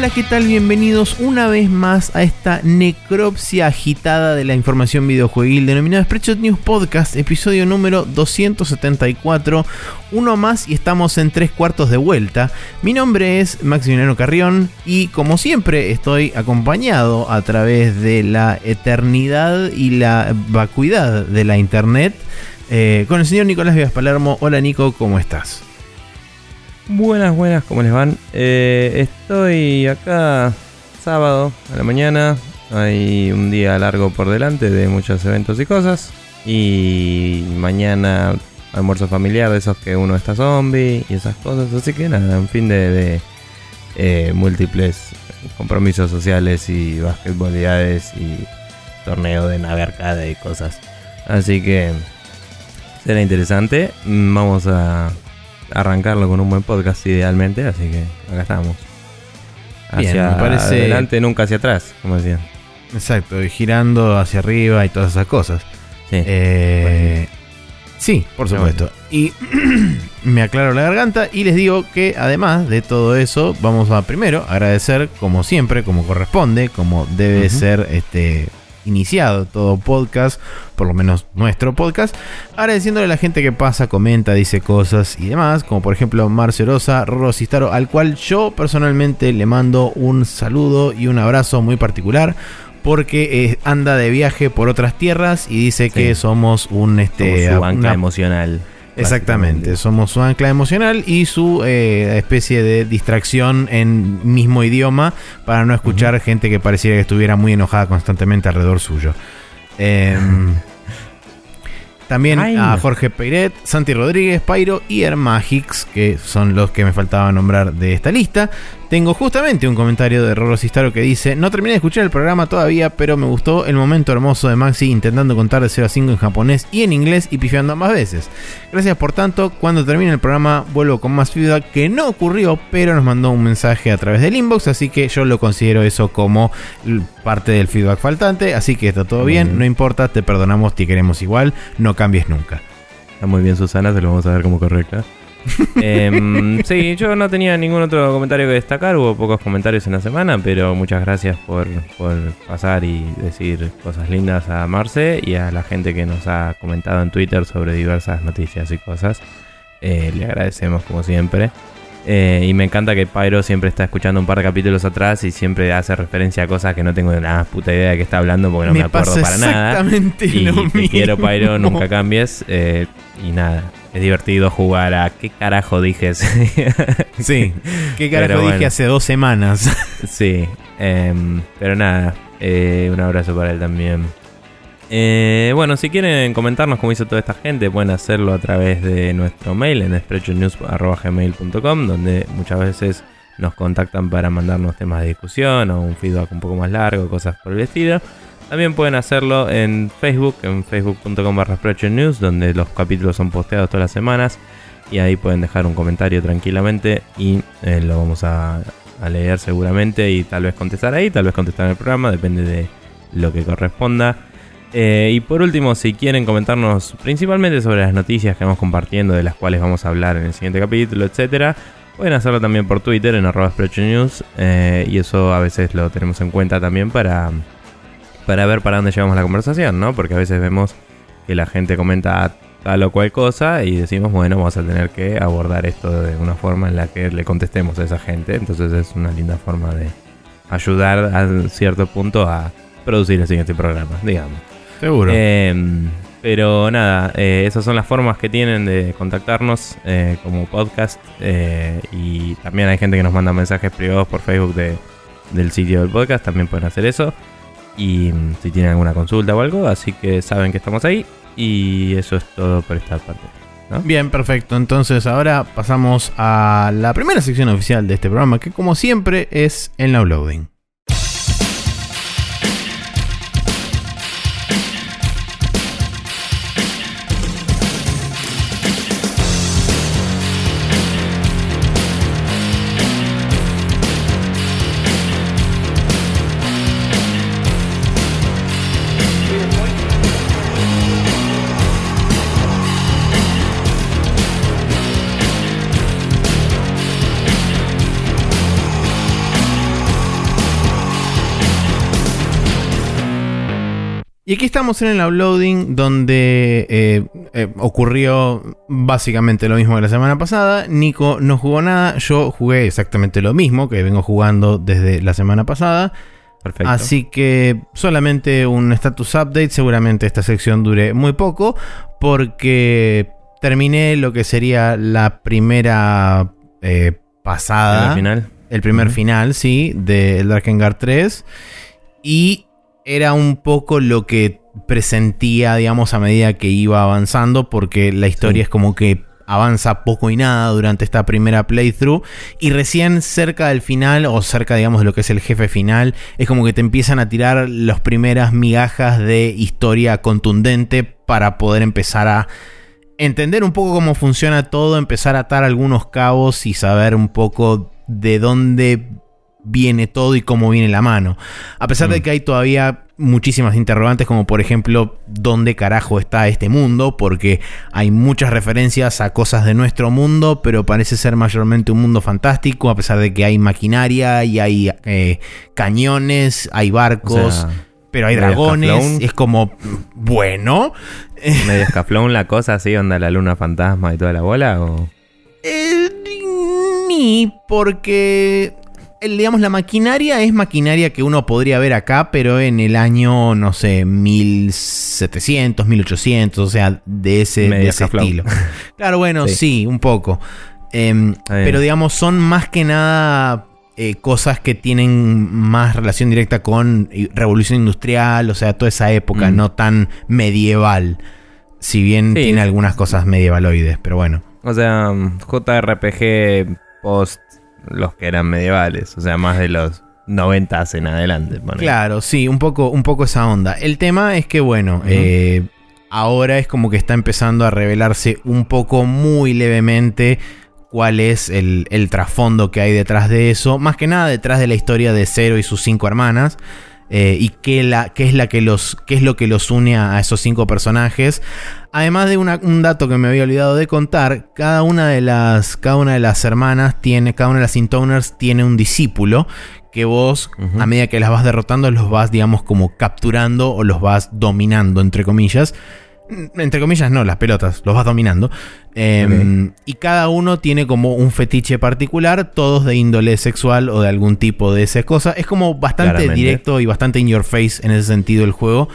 Hola, ¿qué tal? Bienvenidos una vez más a esta necropsia agitada de la información videojueguil denominada Spreadshot News Podcast, episodio número 274. Uno más y estamos en tres cuartos de vuelta. Mi nombre es Maximiliano Carrión y como siempre estoy acompañado a través de la eternidad y la vacuidad de la internet eh, con el señor Nicolás Vivas Palermo. Hola Nico, ¿cómo estás? Buenas, buenas, ¿cómo les van? Eh, estoy acá sábado a la mañana. Hay un día largo por delante de muchos eventos y cosas. Y mañana almuerzo familiar de esos que uno está zombie y esas cosas. Así que nada, un fin de, eh, múltiples compromisos sociales y basquetbolidades y torneo de nave arcade y cosas. Así que será interesante. Vamos a arrancarlo con un buen podcast idealmente, así que acá estamos. Hacia adelante, nunca hacia atrás, como decían. Exacto, y girando hacia arriba y todas esas cosas. Sí, eh, sí por supuesto. Y me aclaro la garganta y les digo que además de todo eso, vamos a primero agradecer, como siempre, como corresponde, como debe ser este iniciado todo podcast, por lo menos nuestro podcast, agradeciéndole a la gente que pasa, comenta, dice cosas y demás, como por ejemplo Marcio Rosa, Rosistaro, al cual yo personalmente le mando un saludo y un abrazo muy particular porque eh, anda de viaje por otras tierras y dice que somos un este banca emocional. Exactamente, somos su ancla emocional y su eh, especie de distracción en mismo idioma para no escuchar gente que pareciera que estuviera muy enojada constantemente alrededor suyo. Em, también a Jorge Peiret, Santi Rodríguez, Pairo y Hermagix, que son los que me faltaba nombrar de esta lista. Tengo justamente un comentario de Roro Sistaro que dice: No terminé de escuchar el programa todavía, pero me gustó el momento hermoso de Maxi intentando contar de 0 a 5 en japonés y en inglés y pifiando ambas veces. Gracias por tanto. Cuando termine el programa, vuelvo con más feedback que no ocurrió, pero nos mandó un mensaje a través del inbox, así que yo lo considero eso como parte del feedback faltante. Así que está todo bien, no importa, te perdonamos, te queremos igual, no cambies nunca. Está muy bien, Susana, se lo vamos a ver como correcta. Em, sí, yo no tenía ningún otro comentario que destacar. Hubo pocos comentarios en la semana, pero muchas gracias por, pasar y decir cosas lindas a Marce y a la gente que nos ha comentado en Twitter sobre diversas noticias y cosas. Eh, le agradecemos como siempre. Eh, y me encanta que Pyro siempre está escuchando un par de capítulos atrás y siempre hace referencia a cosas que no tengo nada puta idea de qué está hablando porque no me, acuerdo para nada. Y, lo y quiero Pyro, nunca cambies. Eh, y nada, es divertido jugar a qué carajo dije. sí, qué carajo dije hace dos semanas. sí, em, pero nada, eh, un abrazo para él también. Eh, bueno, si quieren comentarnos cómo hizo toda esta gente, pueden hacerlo a través de nuestro mail en sprechonews.gmail.com, donde muchas veces nos contactan para mandarnos temas de discusión o un feedback un poco más largo, cosas por el estilo. También pueden hacerlo en Facebook, en facebook.com barra News, donde los capítulos son posteados todas las semanas. Y ahí pueden dejar un comentario tranquilamente y eh, lo vamos a, leer seguramente y tal vez contestar ahí, tal vez contestar en el programa, depende de lo que corresponda. Eh, y por último, si quieren comentarnos principalmente sobre las noticias que vamos compartiendo, de las cuales vamos a hablar en el siguiente capítulo, etcétera, pueden hacerlo también por Twitter en arroba News. Eh, y eso a veces lo tenemos en cuenta también para para ver para dónde llevamos la conversación, ¿no? Porque a veces vemos que la gente comenta tal o cual cosa y decimos, bueno, vamos a tener que abordar esto de una forma en la que le contestemos a esa gente. Entonces es una linda forma de ayudar a cierto punto a producir el siguiente programa, digamos. Seguro. Em, pero nada, eh, esas son las formas que tienen de contactarnos eh, como podcast. Eh, y también hay gente que nos manda mensajes privados por Facebook de, del sitio del podcast, también pueden hacer eso y mm, si tienen alguna consulta o algo, así que saben que estamos ahí y eso es todo por esta parte. Bien, perfecto. Entonces ahora pasamos a la primera sección oficial de este programa, que como siempre es el downloading. Y aquí estamos en el uploading donde eh, eh, ocurrió básicamente lo mismo que la semana pasada. Nico no jugó nada, yo jugué exactamente lo mismo que vengo jugando desde la semana pasada. Perfecto. Así que solamente un status update, seguramente esta sección dure muy poco porque terminé lo que sería la primera eh, pasada. ¿El final? El primer final, sí, de Darkengar 3. Y era un poco lo que presentía, digamos, a medida que iba avanzando, porque la historia Sí. es como que avanza poco y nada durante esta primera playthrough y recién cerca del final o cerca digamos de lo que es el jefe final es como que te empiezan a tirar las primeras migajas de historia contundente para poder empezar a entender un poco cómo funciona todo, empezar a atar algunos cabos y saber un poco de dónde viene todo y cómo viene la mano. A pesar de Mm. que hay todavía muchísimas interrogantes, como por ejemplo, ¿dónde carajo está este mundo? Porque hay muchas referencias a cosas de nuestro mundo, pero parece ser mayormente un mundo fantástico, a pesar de que hay maquinaria y hay eh, cañones, hay O barcos. sea, pero hay dragones, escaflón. es como, bueno, medio escaflón la cosa así, onda la luna fantasma y toda la bola. O... Eh, ni porque el, digamos la maquinaria es maquinaria que uno podría ver acá, pero en el año no sé 1700, 1800, o sea, de ese, de estilo. Claro, bueno, sí, Sí. un poco. Em, pero digamos son más que nada eh, cosas que tienen más relación directa con eh, revolución industrial, o sea, toda esa época, Mm. no tan medieval. Si bien Sí. tiene algunas cosas medievaloides, pero bueno. O sea, mm, JRPG post los que eran medievales. O sea, más de los 90 en adelante. Claro, sí, un poco, un poco esa onda. El tema es que, bueno, eh, ahora es como que está empezando a revelarse un poco muy levemente cuál es el, el trasfondo que hay detrás de eso. Más que nada detrás de la historia de Zero y sus cinco hermanas. Eh, y qué, la, qué es la que los, qué es lo que los une a, a esos cinco personajes. Además de una- un dato que me había olvidado de contar, cada una de las, cada una de las hermanas tiene, cada una de las Intoners tiene un discípulo que vos, a medida que las vas derrotando, los vas, digamos, como capturando o los vas dominando, entre comillas. Entre comillas, no, las pelotas, los vas dominando. Eh, Y cada uno tiene como un fetiche particular, todos de índole sexual o de algún tipo de esa cosa. Es como bastante Claramente. directo y bastante in your face en ese sentido el juego.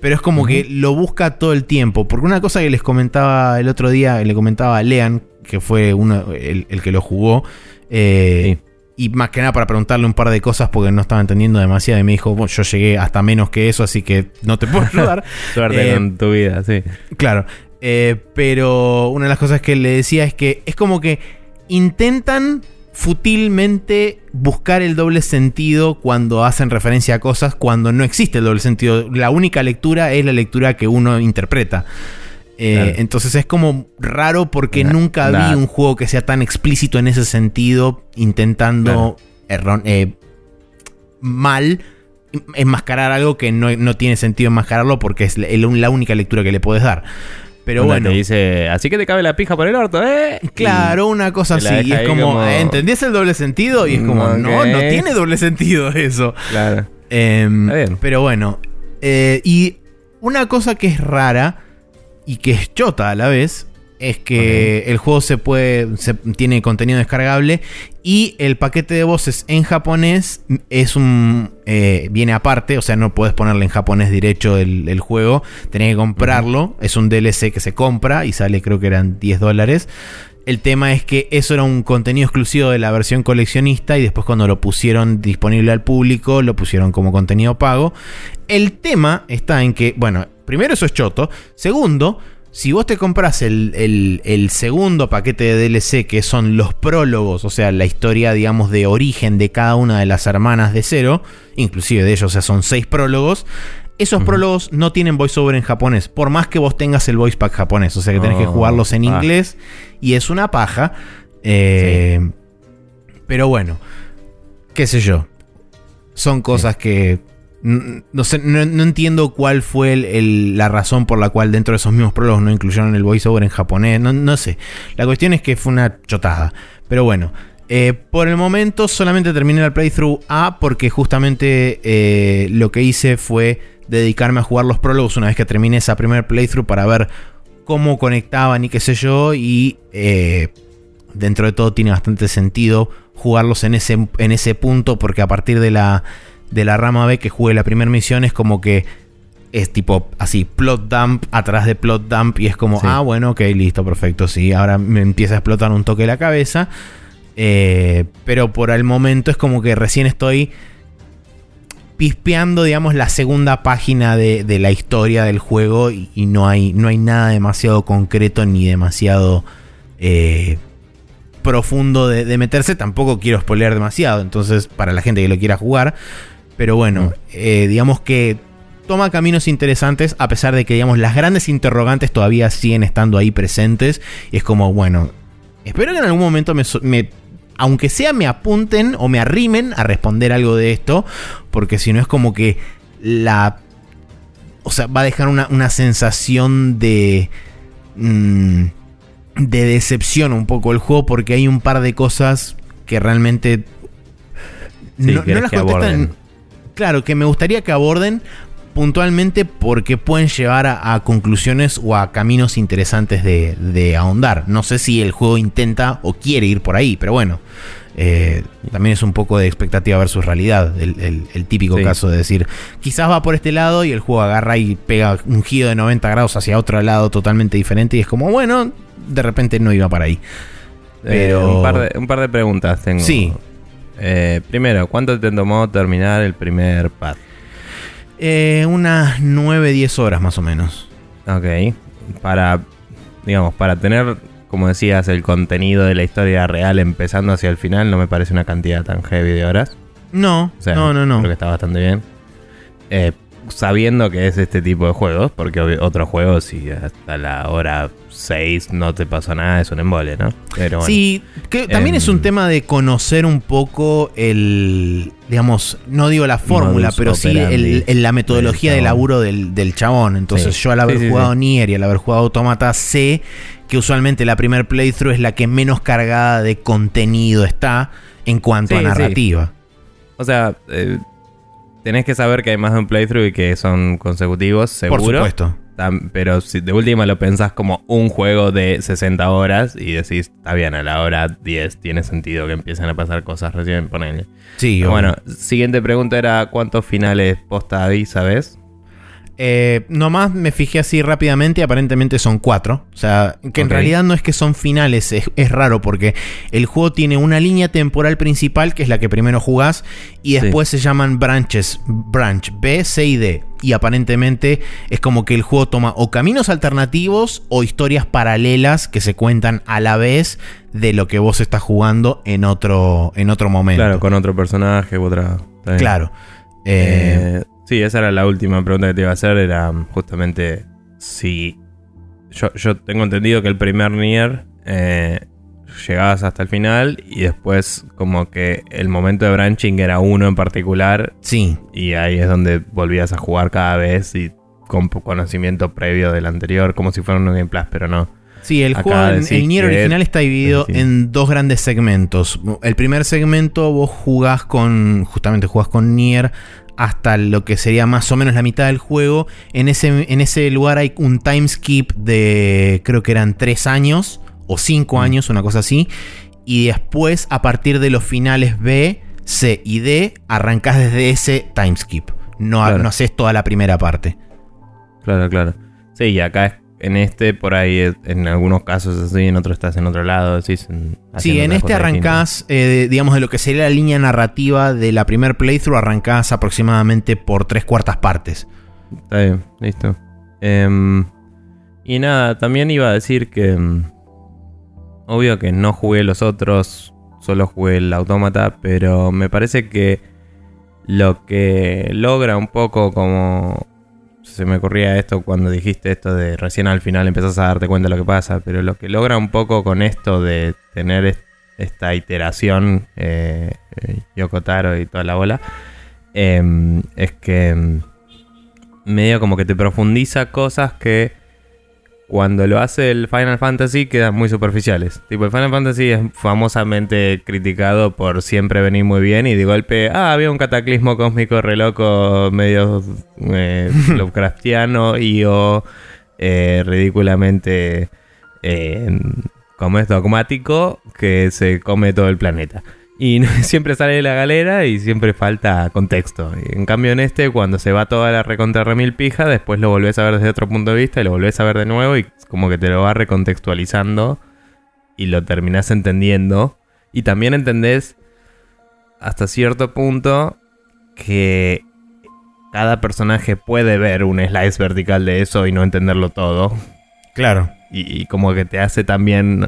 Pero es como que lo busca todo el tiempo. Porque una cosa que les comentaba el otro día, le comentaba a Lean, que fue uno, el, el que lo jugó. eh, Y más que nada para preguntarle un par de cosas porque no estaba entendiendo demasiado. Y me dijo, "Bueno, yo llegué hasta menos que eso, así que no te puedo ayudar. Suerte Eh, con tu vida, sí. Claro. Eh, pero una de las cosas que le decía es que es como que intentan futilmente buscar el doble sentido cuando hacen referencia a cosas cuando no existe el doble sentido. La única lectura es la lectura que uno interpreta. Eh, Claro. Entonces es como raro porque nunca vi un juego que sea tan explícito en ese sentido, intentando erron- eh, mal enmascarar algo que no, no tiene sentido enmascararlo porque es la, la única lectura que le puedes dar. Pero bueno, Te dice, así que te cabe la pija por el orto, ¿eh? claro, una cosa así. Y es como, como- ¿entendés el doble sentido? Y es como, Ok. no, no tiene doble sentido eso. Claro. Em, pero bueno, eh, y una cosa que es rara y que es chota a la vez es que el juego se puede se- tiene contenido descargable y el paquete de voces en japonés es un eh, viene aparte, o sea, no puedes ponerle en japonés derecho el, el juego, tenés que comprarlo, es un DLC que se compra y sale creo que eran 10 dólares. El tema es que eso era un contenido exclusivo de la versión coleccionista y después cuando lo pusieron disponible al público lo pusieron como contenido pago. El tema está en que, bueno, primero eso es choto. Segundo, si vos te compras el, el- el segundo paquete de DLC que son los prólogos, o sea, la historia, digamos, de origen de cada una de las hermanas de cero, inclusive de ellos, o sea, son seis prólogos. Esos prólogos no tienen voiceover en japonés, por más que vos tengas el voice pack japonés, o sea que tenés que Oh, jugarlos en ah. inglés y es una paja. Eh, Pero bueno, qué sé yo. Son cosas que no sé, no, no entiendo cuál fue el- el- la razón por la cual dentro de esos mismos prólogos no incluyeron el voiceover en japonés. No, no sé. La cuestión es que fue una chotada. Pero bueno. eh, por el momento solamente terminé la playthrough A porque justamente eh, lo que hice fue dedicarme a jugar los prólogos una vez que termine esa primer playthrough para ver cómo conectaban y qué sé yo. Y eh, dentro de todo tiene bastante sentido jugarlos en ese, en ese punto porque a partir de la, de la rama B que jugué la primera misión es como que es tipo así, plot dump atrás de plot dump y es como, ah, bueno, ok, listo, perfecto, sí, ahora me empieza a explotar un toque la cabeza. Eh, pero por el momento es como que recién estoy pispeando, digamos, la segunda página de, la historia del juego y, no, hay, no hay nada demasiado concreto ni demasiado eh, profundo de, meterse. Tampoco quiero spoilear demasiado, entonces para la gente que lo quiera jugar. Pero bueno, mm. eh, digamos que toma caminos interesantes a pesar de que digamos las grandes interrogantes todavía siguen estando ahí presentes. Y es como, bueno, espero que en algún momento me, aunque sea me apunten o me arrimen a responder algo de esto, porque si no es como que la... O sea, va a dejar una, sensación de... Mm, de decepción un poco el juego porque hay un par de cosas que realmente no, las contestan. Claro, que me gustaría que aborden puntualmente porque pueden llevar a, conclusiones o a caminos interesantes de, ahondar. No sé si el juego intenta o quiere ir por ahí, pero bueno. Eh, también es un poco de expectativa versus realidad. El, típico caso de decir, quizás va por este lado y el juego agarra y pega un giro de 90 grados hacia otro lado totalmente diferente y es como, bueno, de repente no iba para ahí. Eh, pero... un, par de, preguntas tengo. Sí. Eh, primero, ¿cuánto te tomó terminar el primer pad? Eh, unas 9-10 horas más o menos. Ok. Para, digamos, para tener, como decías, el contenido de la historia real empezando hacia el final, no me parece una cantidad tan heavy de horas. No, no, no, no. Creo que está bastante bien. Eh, sabiendo que es este tipo de juegos, porque otros juegos, si hasta la hora 6 no te pasa nada, es un embole, ¿no? Pero sí, que también es un em, tema de conocer un poco el, digamos, no digo la fórmula, pero sí el, la metodología de laburo del, chabón. Entonces yo al haber jugado Nier y al haber jugado Automata sé que usualmente la primer playthrough es la que menos cargada de contenido está en cuanto a narrativa. O sea, eh, tenés que saber que hay más de un playthrough y que son consecutivos, seguro. Por supuesto. Pero si de última lo pensás como un juego de 60 horas y decís, está bien, a la hora 10 tiene sentido que empiecen a pasar cosas recién, ponele. Sí, Bueno, siguiente pregunta era: ¿cuántos finales posta ahí, sabes? Eh, nomás me fijé así rápidamente, aparentemente son cuatro. O sea, que en realidad no es que son finales, es, raro porque el juego tiene una línea temporal principal, que es la que primero jugás, y después se llaman branches, branch B, C y D. Y aparentemente es como que el juego toma o caminos alternativos o historias paralelas que se cuentan a la vez de lo que vos estás jugando en otro, en otro momento. Claro, con otro personaje u otra. Claro. Eh, Sí, esa era la última pregunta que te iba a hacer. Era um, justamente si. Yo, tengo entendido que el primer Nier eh, llegabas hasta el final y después, como que el momento de branching era uno en particular. Sí. Y ahí es donde volvías a jugar cada vez y con conocimiento previo del anterior, como si fuera un Game Plus, pero no. Sí, el juego, el Nier original está dividido en dos grandes segmentos. El primer segmento vos jugás con, justamente jugás con Nier hasta lo que sería más o menos la mitad del juego. En ese, en ese lugar hay un time skip de creo que eran 3 años o 5 mm. años, una cosa así. Y después, a partir de los finales B, C y D, arrancás desde ese time skip. No, no haces toda la primera parte. Claro, claro. Sí, y acá es en este, por ahí, en algunos casos así, en otros estás en otro lado. Sí, sí en este arrancás, eh, digamos, de lo que sería la línea narrativa de la primer playthrough, arrancás aproximadamente por tres cuartas partes. Está bien, listo. Em, y nada, también iba a decir que. Em, obvio que no jugué los otros, solo jugué el autómata, pero me parece que lo que logra un poco como se me ocurría esto cuando dijiste esto de recién al final empezás a darte cuenta de lo que pasa, pero lo que logra un poco con esto de tener esta iteración, eh, eh, Yokotaro y toda la bola, em, es que em, medio como que te profundiza cosas que cuando lo hace el Final Fantasy quedan muy superficiales. Tipo, el Final Fantasy es famosamente criticado por siempre venir muy bien y de golpe, ah, había un cataclismo cósmico re loco, medio eh, Lovecraftiano y o eh, ridículamente, eh, como es dogmático, que se come todo el planeta. Y siempre sale de la galera y siempre falta contexto. en cambio en este, cuando se va toda la recontra remil pija, después lo volvés a ver desde otro punto de vista y lo volvés a ver de nuevo y como que te lo va recontextualizando y lo terminás entendiendo. Y también entendés hasta cierto punto que cada personaje puede ver un slice vertical de eso y no entenderlo todo. Claro. Y, y como que te hace también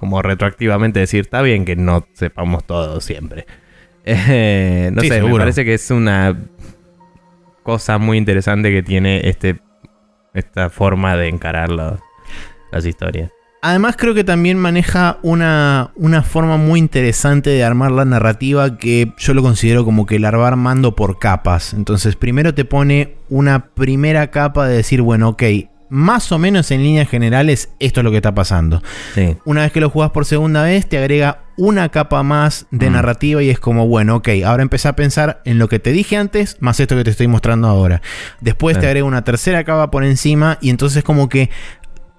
como retroactivamente decir, está bien que no sepamos todo siempre. Eh, no sé, me parece que es una cosa muy interesante que tiene este esta forma de encarar las historias. Además creo que también maneja una, una, forma muy interesante de armar la narrativa que yo lo considero como que la va armando por capas. Entonces primero te pone una primera capa de decir, bueno, ok, más o menos en líneas generales esto es lo que está pasando. Una vez que lo jugás por segunda vez, te agrega una capa más de mm. narrativa y es como, bueno, ok, ahora empecé a pensar en lo que te dije antes, más esto que te estoy mostrando ahora. Después te agrega una tercera capa por encima y entonces como que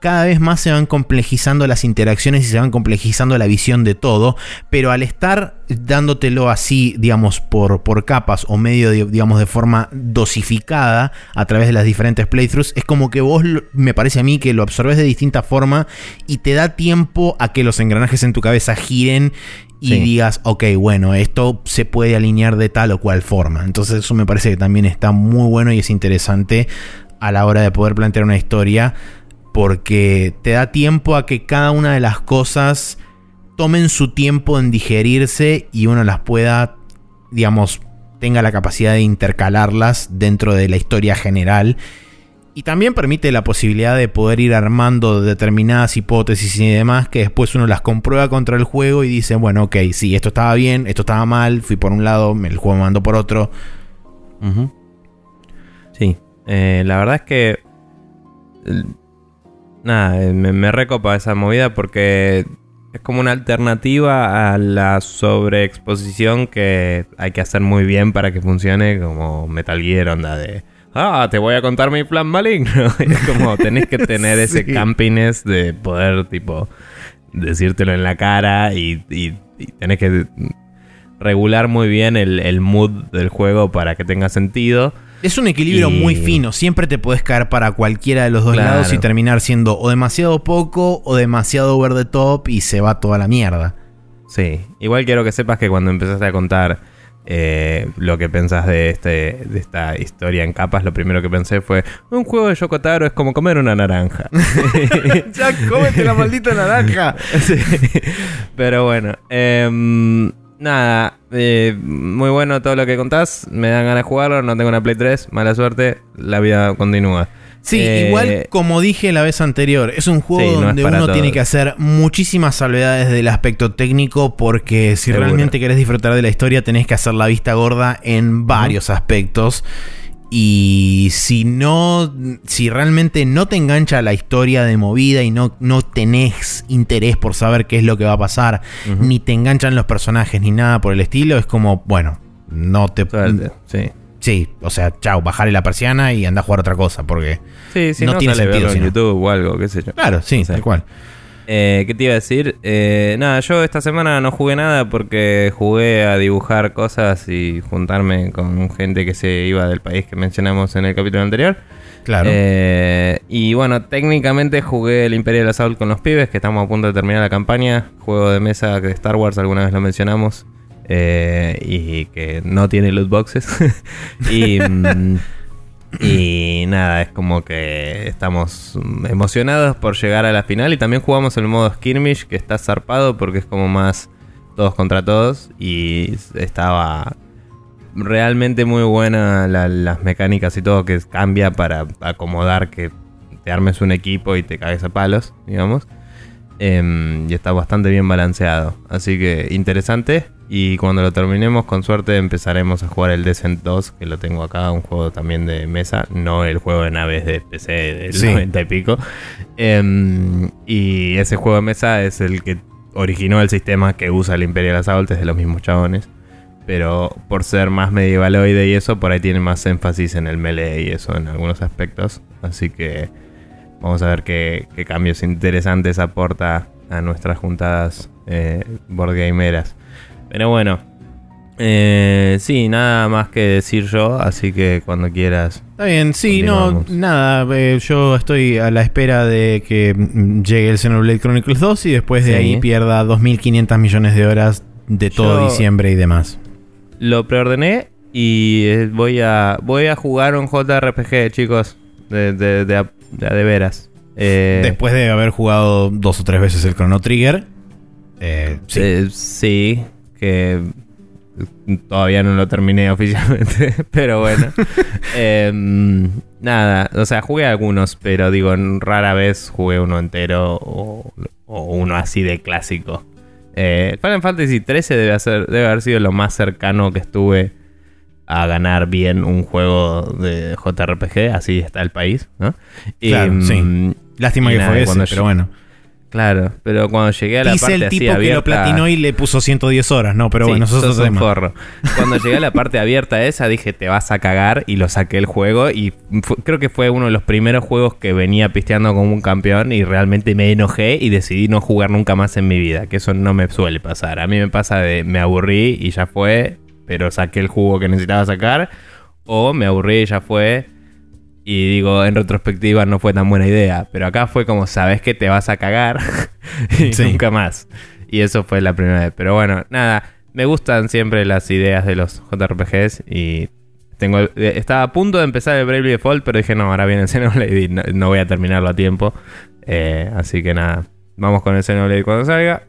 cada vez más se van complejizando las interacciones y se van complejizando la visión de todo, pero al estar dándotelo así, digamos, por, por capas o medio, digamos, de forma dosificada a través de las diferentes playthroughs, es como que vos, me parece a mí, que lo absorbes de distinta forma y te da tiempo a que los engranajes en tu cabeza giren y digas, ok, bueno, esto se puede alinear de tal o cual forma. Entonces eso me parece que también está muy bueno y es interesante a la hora de poder plantear una historia porque te da tiempo a que cada una de las cosas tomen su tiempo en digerirse y uno las pueda, digamos, tenga la capacidad de intercalarlas dentro de la historia general. Y también permite la posibilidad de poder ir armando determinadas hipótesis y demás que después uno las comprueba contra el juego y dice, bueno, ok, sí, esto estaba bien, esto estaba mal, fui por un lado, el juego me mandó por otro. Sí, eh, la verdad es que Nada, eh, me, recopa esa movida porque es como una alternativa a la sobreexposición que hay que hacer muy bien para que funcione como Metal Gear, onda de... Ah, te voy a contar mi plan maligno. es como tenés que tener ese campiness de poder, tipo, decírtelo en la cara y, y, tenés que regular muy bien el, el mood del juego para que tenga sentido. Es un equilibrio muy fino. Siempre te puedes caer para cualquiera de los dos lados y terminar siendo o demasiado poco o demasiado over the top y se va toda la mierda. Sí. Igual quiero que sepas que cuando empezaste a contar eh, lo que pensás de, este, de esta historia en capas, lo primero que pensé fue: un juego de Yokotaro es como comer una naranja. ya cómete la maldita naranja. Pero bueno. Eh, Nada, eh, muy bueno todo lo que contás. Me dan ganas de jugarlo. No tengo una Play 3. Mala suerte. La vida continúa. Sí, eh, igual como dije la vez anterior, es un juego donde uno tiene que hacer muchísimas salvedades del aspecto técnico porque si realmente querés disfrutar de la historia tenés que hacer la vista gorda en varios aspectos. Y si no, si realmente no te engancha la historia de movida y no, no tenés interés por saber qué es lo que va a pasar, ni te enganchan los personajes ni nada por el estilo, es como, bueno, no te... sí. Sí, o sea, chao, bajarle la persiana y anda a jugar otra cosa, porque no, tiene sentido. en YouTube o algo, qué sé yo. Claro, sí, tal cual. Eh, ¿Qué te iba a decir? Eh, nada, yo esta semana no jugué nada porque jugué a dibujar cosas y juntarme con gente que se iba del país que mencionamos en el capítulo anterior. Claro. Eh, y bueno, técnicamente jugué el Imperial Assault con los pibes, que estamos a punto de terminar la campaña. Juego de mesa de Star Wars, alguna vez lo mencionamos. y que no tiene loot boxes. y. Y nada, es como que estamos emocionados por llegar a la final. Y también jugamos el modo skirmish, que está zarpado porque es como más todos contra todos. Y estaba realmente muy buena las mecánicas y todo que cambia para acomodar que te armes un equipo y te cagues a palos, digamos. Em, y está bastante bien balanceado. Así que interesante. Y cuando lo terminemos, con suerte, empezaremos a jugar el Descent 2, que lo tengo acá, un juego también de mesa, no el juego de naves de PC del Sí. 90 y pico. Em, y ese juego de mesa es el que originó el sistema que usa el Imperial Assault, es de los mismos chabones. Pero por ser más medievaloide y eso, por ahí tiene más énfasis en el melee y eso en algunos aspectos. Así que vamos a ver qué, qué cambios interesantes aporta a nuestras juntadas eh, boardgameras. Pero bueno, eh, sí, nada más que decir yo, así que cuando quieras. Está bien, sí, no, nada. eh, yo estoy a la espera de que mm, llegue el Xenoblade Chronicles 2 y después de Sí. ahí pierda 2.500 millones de horas de todo Yo- diciembre y demás. Lo preordené y eh, voy a voy a jugar un JRPG, chicos, de, de, de, a- de veras. Eh, Después de haber jugado dos o tres veces el Chrono Trigger. eh, sí. eh, sí, que todavía no lo terminé oficialmente, pero bueno. Em, nada, o sea, jugué algunos, pero digo, rara vez jugué uno entero o, o uno así de clásico. Final Fantasy XIII debe, hacer- debe haber sido lo más cercano que estuve a ganar bien un juego de JRPG, así está el país, ¿no? Claro, Em, sí. Lástima y que nada, fue ese, pero bueno. Claro, pero cuando llegué a la Dice parte el así tipo que lo abierta- platinó y le puso 110 horas, no, pero Sí, bueno, eso es otro tema. forro. Cuando llegué a la parte abierta esa, dije, te vas a cagar y lo saqué el juego. Y creo que fue uno de los primeros juegos que venía pisteando como un campeón y realmente me enojé y decidí no jugar nunca más en mi vida. Que eso no me suele pasar. A mí me pasa de me aburrí y ya fue, pero saqué el jugo que necesitaba sacar. O me aburrí y ya fue. Y digo, en retrospectiva no fue tan buena idea. Pero acá fue como, sabes que te vas a cagar. y Sí. nunca más. Y eso fue la primera vez. Pero bueno, nada. Me gustan siempre las ideas de los JRPGs. Y tengo eh, estaba a punto de empezar el Bravely Default. Pero dije, no, ahora viene el Xenoblade y no, no voy a terminarlo a tiempo. Eh, así que nada. Vamos con el Xenoblade cuando salga.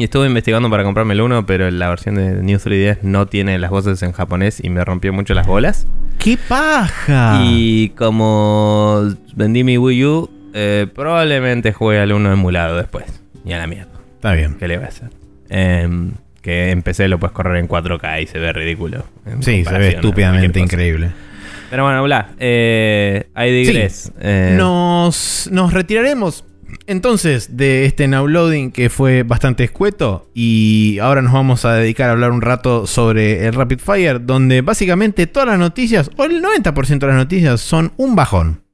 Y estuve investigando para comprarme el 1, pero la versión de New 3DS no tiene las voces en japonés y me rompió mucho las bolas. ¡Qué paja! Y como vendí mi Wii U, eh, probablemente juegue al 1 emulado después. Y a la mierda. Está bien. ¿Qué le va a hacer? Em, que en PC lo puedes correr en 4K y se ve ridículo. Sí, se ve estúpidamente increíble. Pero bueno, bla. Eh, I digress. Eh, Nos, nos retiraremos entonces de este downloading que fue bastante escueto y ahora nos vamos a dedicar a hablar un rato sobre el Rapid Fire donde básicamente todas las noticias o el 90% de las noticias son un bajón.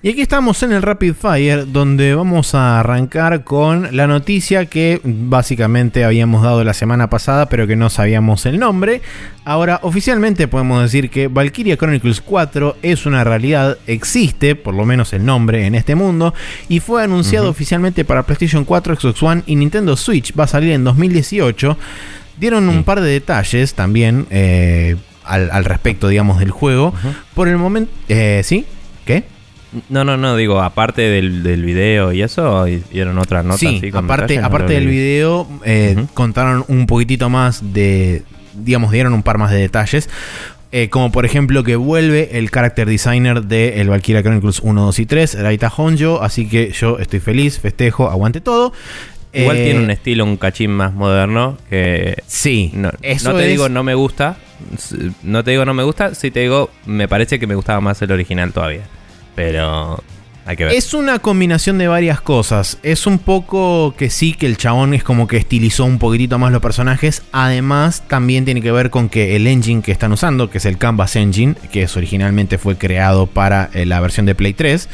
Y aquí estamos en el Rapid Fire, donde vamos a arrancar con la noticia que básicamente habíamos dado la semana pasada, pero que no sabíamos el nombre. Ahora, oficialmente podemos decir que Valkyria Chronicles 4 es una realidad, existe, por lo menos el nombre, en este mundo, y fue anunciado oficialmente para PlayStation 4, Xbox One y Nintendo Switch. Va a salir en 2018. Dieron un par de detalles también eh, al, al respecto, digamos, del juego. Por el momento... eh, ¿Sí? ¿Qué? No, no, no, digo, aparte del, del video y eso, dieron otras notas. sí, así aparte, detalles, aparte del vi. video, eh, contaron un poquitito más de. Digamos, dieron un par más de detalles. eh, como por ejemplo que vuelve el character designer de el Valkyria Chronicles 1, 2 y 3, Raita Honjo. Así que yo estoy feliz, festejo, aguante todo. Igual Eh, tiene un estilo un cachín más moderno que Sí, no, eso no te es- digo no me gusta, no te digo no me gusta, si te digo me parece que me gustaba más el original todavía. Pero hay que ver. Es una combinación de varias cosas. Es un poco que sí, que el chabón es como que estilizó un poquitito más los personajes. Además, también tiene que ver con que el engine que están usando, que es el Canvas Engine, que es originalmente fue creado para eh, la versión de Play 3,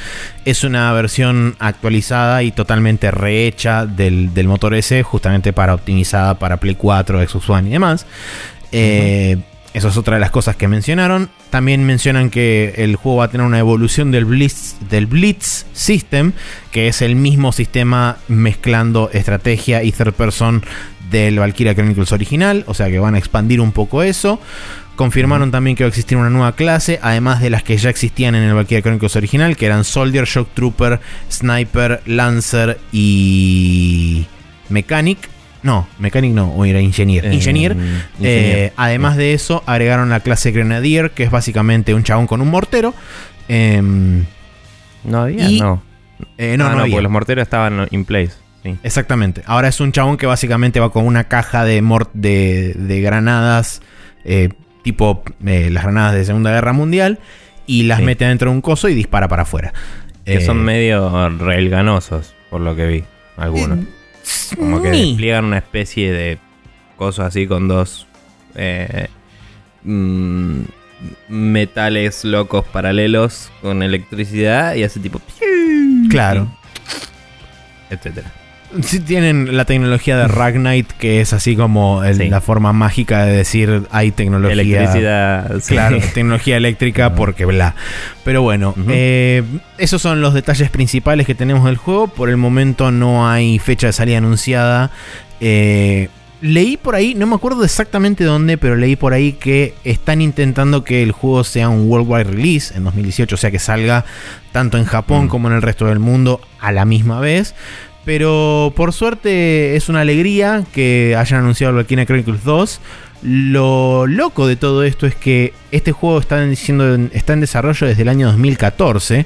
es una versión actualizada y totalmente rehecha del, del motor S, justamente para optimizada para Play 4, Xbox One y demás. Eh, Eso es otra de las cosas que mencionaron. También mencionan que el juego va a tener una evolución del Blitz, del Blitz System, que es el mismo sistema mezclando estrategia y third person del Valkyria Chronicles original. O sea que van a expandir un poco eso. Confirmaron también que va a existir una nueva clase, además de las que ya existían en el Valkyria Chronicles original, que eran Soldier, Shock Trooper, Sniper, Lancer y Mechanic. No, Mechanic no, o era Engineer. Eh, Engineer. Engineer. Eh, además de eso, agregaron la clase Grenadier, que es básicamente un chabón con un mortero. Em, No había, Y- no. eh, no, Ah, no, había. porque los morteros estaban in place. Sí. Exactamente. Ahora es un chabón que básicamente va con una caja de, mor- de, de granadas, eh, tipo eh, las granadas de Segunda Guerra Mundial, y las Sí. mete dentro de un coso y dispara para afuera. Que Eh, son medio railganosos, por lo que vi. Algunos. Como que ni. despliegan una especie de cosas así con dos eh, mm, metales locos paralelos con electricidad y hace tipo. Claro. Etcétera. Sí tienen la tecnología de Ragnite, que es así como el- Sí. la forma mágica de decir hay tecnología. Electricidad. sí. Claro, tecnología eléctrica porque bla. Pero bueno, eh, esos son los detalles principales que tenemos del juego. Por el momento no hay fecha de salida anunciada. Eh, leí por ahí, no me acuerdo exactamente dónde, pero leí por ahí que están intentando que el juego sea un worldwide release en 2018, o sea que salga tanto en Japón Mm. como en el resto del mundo a la misma vez. Pero por suerte es una alegría que hayan anunciado el Valkyria Chronicles 2. Lo loco de todo esto es que este juego está, en desarrollo desde el año 2014.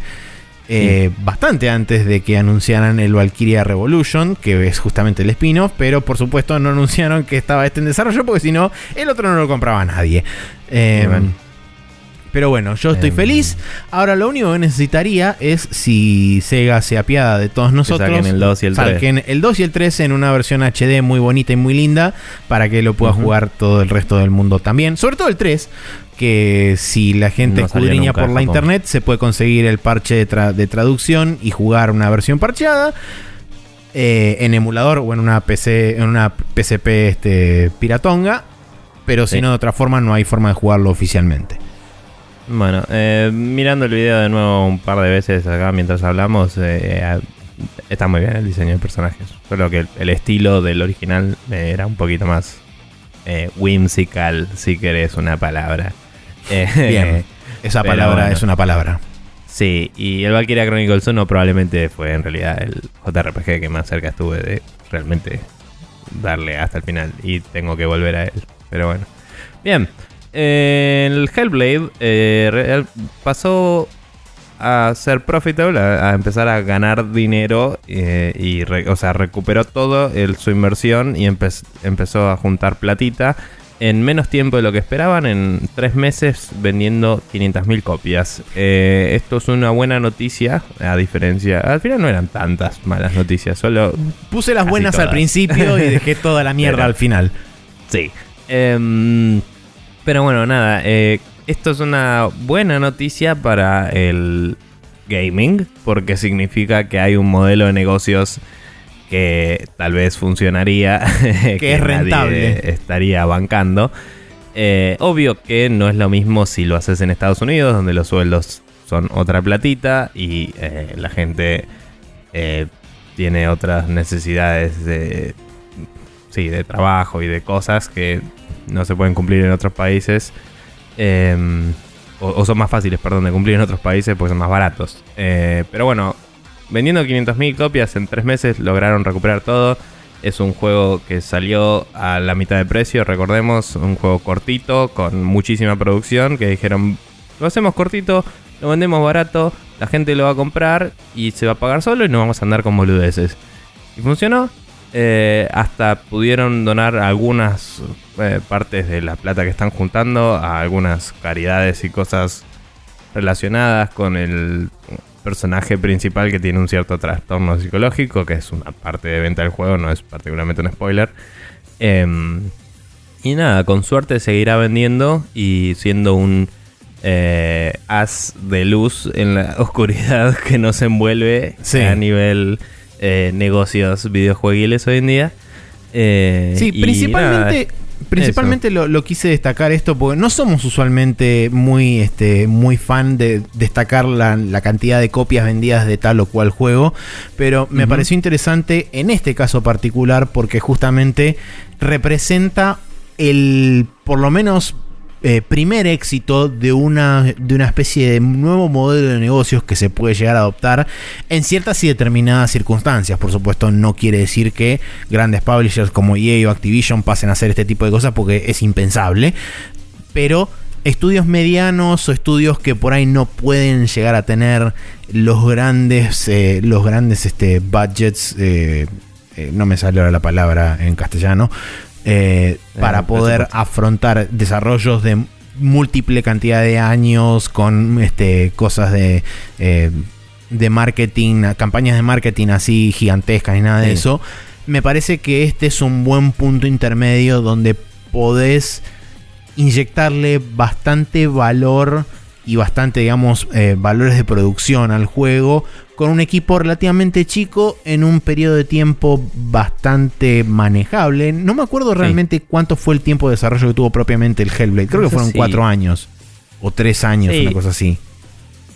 eh, Bastante antes de que anunciaran el Valkyria Revolution, que es justamente el spin-off, pero por supuesto no anunciaron que estaba este en desarrollo porque si no, el otro no lo compraba nadie. Eh, bueno. Pero bueno, yo estoy Em. feliz. Ahora lo único que necesitaría es si Sega se apiada de todos nosotros. saquen el 2 y el 3. saquen el 2 y el 3 en una versión HD muy bonita y muy linda para que lo pueda jugar todo el resto del mundo también. Sobre todo el 3, que si la gente No escudriña por la internet se puede conseguir el parche de, tra- de traducción y jugar una versión parcheada. eh, en emulador o en una PC en una PSP este, piratonga pero si no de otra forma no hay forma de jugarlo oficialmente Bueno, eh, mirando el video de nuevo un par de veces acá mientras hablamos, eh, eh, está muy bien el diseño de personajes. Solo que el, el estilo del original eh, era un poquito más eh, whimsical, si querés una palabra. Bien. Esa palabra bueno. es una palabra. Sí, y el Valkyria Chronicles 1 probablemente fue en realidad el JRPG que más cerca estuve de realmente darle hasta el final. Y tengo que volver a él. Pero bueno. Bien. El Hellblade eh, pasó a ser profitable, a, a empezar a ganar dinero eh, y re- o sea, recuperó todo el- su inversión y empe- empezó a juntar platita en menos tiempo de lo que esperaban, en tres meses vendiendo 500.000 copias. Eh, esto es una buena noticia, a diferencia, al final no eran tantas malas noticias, solo Puse las buenas al principio y dejé toda la mierda Pero- al final. Sí. Em, pero bueno, nada. eh, esto es una buena noticia para el gaming. Porque significa que hay un modelo de negocios que tal vez funcionaría. que, es nadie rentable. estaría bancando. Eh, obvio que no es lo mismo si lo haces en Estados Unidos, donde los sueldos son otra platita y eh, la gente eh, tiene otras necesidades de, sí, de trabajo y de cosas que no se pueden cumplir en otros países. o, o son más fáciles, perdón, de cumplir en otros países porque son más baratos. Eh, pero bueno, vendiendo 500.000 copias en tres meses lograron recuperar todo. Es un juego que salió a la mitad de precio, recordemos, un juego cortito, con muchísima producción, que dijeron, lo hacemos cortito, lo vendemos barato, la gente lo va a comprar y se va a pagar solo y no vamos a andar con boludeces. Y funcionó. Eh, hasta pudieron donar algunas eh, partes de la plata que están juntando a algunas caridades y cosas relacionadas con el personaje principal que tiene un cierto trastorno psicológico, que es una parte de venta del juego, no es particularmente un spoiler. Em, y nada, con suerte seguirá vendiendo y siendo un eh, haz de luz en la oscuridad que nos envuelve Sí. a nivel eh, negocios videojueguiles hoy en día. Eh, Sí, principalmente principalmente lo, lo, quise destacar esto porque no somos usualmente muy, este, muy fan de destacar la, la cantidad de copias vendidas de tal o cual juego, pero me pareció interesante en este caso particular porque justamente representa el, por lo menos eh, primer éxito de una, de una especie de nuevo modelo de negocios que se puede llegar a adoptar en ciertas y determinadas circunstancias. Por supuesto, no quiere decir que grandes publishers como EA o Activision pasen a hacer este tipo de cosas porque es impensable. Pero estudios medianos o estudios que por ahí no pueden llegar a tener los grandes, eh, los grandes este, budgets. Eh, no me sale ahora la palabra en castellano, eh, para poder afrontar desarrollos de múltiple cantidad de años con este, cosas de, eh, de marketing, campañas de marketing así gigantescas y nada de eso. Me parece que este es un buen punto intermedio donde podés inyectarle bastante valor y bastante, digamos, eh, valores de producción al juego con un equipo relativamente chico en un periodo de tiempo bastante manejable. No me acuerdo realmente cuánto fue el tiempo de desarrollo que tuvo propiamente el Hellblade. Creo que fueron cuatro años o tres años, una cosa así.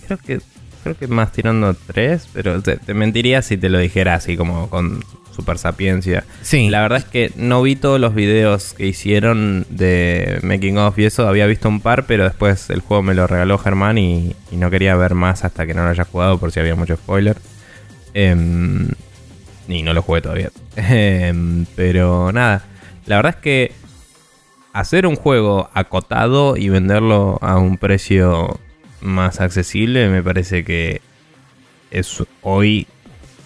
Creo que creo que más tirando tres, pero te, te, mentiría si te lo dijera así como con super sapiencia. Sí. La verdad es que no vi todos los videos que hicieron de Making of y eso. Había visto un par, pero después el juego me lo regaló Germán y, no quería ver más hasta que no lo haya jugado por si había mucho spoiler. Em, y no lo jugué todavía. Em, pero nada, la verdad es que hacer un juego acotado y venderlo a un precio más accesible me parece que es hoy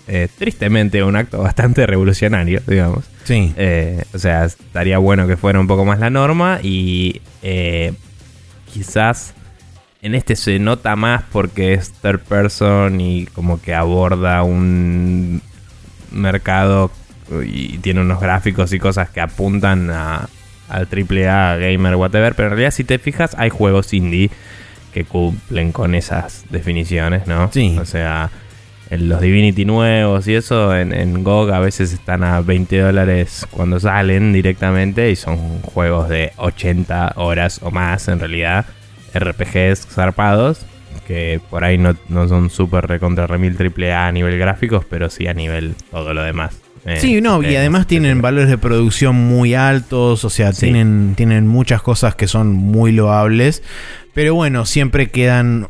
eh, tristemente un acto bastante revolucionario, digamos. Sí. Eh, o sea, estaría bueno que fuera un poco más la norma y eh, quizás en este se nota más porque es third person y como que aborda un mercado y tiene unos gráficos y cosas que apuntan a, al AAA, gamer, whatever. Pero en realidad si te fijas hay juegos indie que cumplen con esas definiciones, ¿no? Sí. O sea los Divinity nuevos y eso en, GOG a veces están a 20 dólares cuando salen directamente y son juegos de 80 horas o más en realidad, RPGs zarpados que por ahí no, son súper recontra remil triple A a nivel gráficos, pero sí a nivel todo lo demás. Eh, sí, no, y además tienen valores de producción muy altos, o sea, tienen, tienen muchas cosas que son muy loables. Pero bueno, siempre quedan,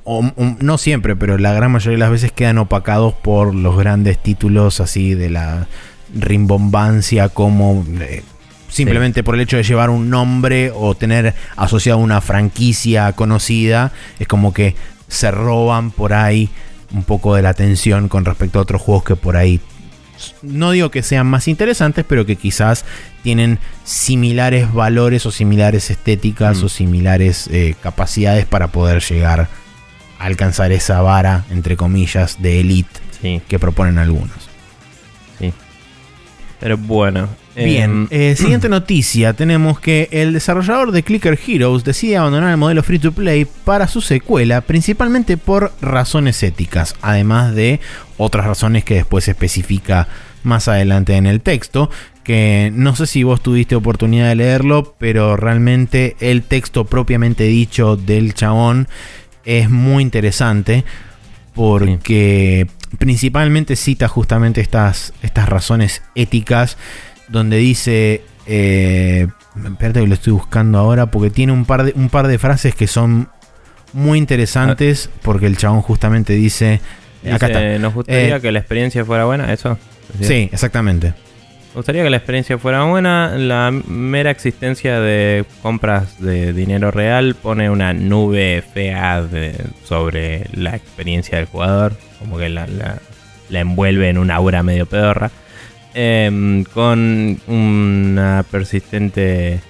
no siempre, pero la gran mayoría de las veces quedan opacados por los grandes títulos así de la rimbombancia como eh, simplemente por el hecho de llevar un nombre o tener asociado una franquicia conocida, es como que se roban por ahí un poco de la atención con respecto a otros juegos que por ahí no digo que sean más interesantes, pero que quizás tienen similares valores o similares estéticas o mm. similares eh, capacidades para poder llegar a alcanzar esa vara, entre comillas, de elite que proponen algunos. Pero bueno. Bien, em, eh, siguiente noticia. Tenemos que el desarrollador de Clicker Heroes decide abandonar el modelo free to play para su secuela, principalmente por razones éticas, además de otras razones que después especifica más adelante en el texto, que no sé si vos tuviste oportunidad de leerlo, pero realmente el texto propiamente dicho del chabón es muy interesante porque principalmente cita justamente estas, estas razones éticas donde dice... Eh, espérate que lo estoy buscando ahora porque tiene un par de, un par de frases que son muy interesantes porque el chabón justamente dice Acá está. ¿Nos gustaría eh, que la experiencia fuera buena? ¿Eso? Sí, exactamente. Gustaría que la experiencia fuera buena. La mera existencia de compras de dinero real pone una nube fea sobre la experiencia del jugador. Como que la, envuelve en una aura medio pedorra. Em, con una persistente.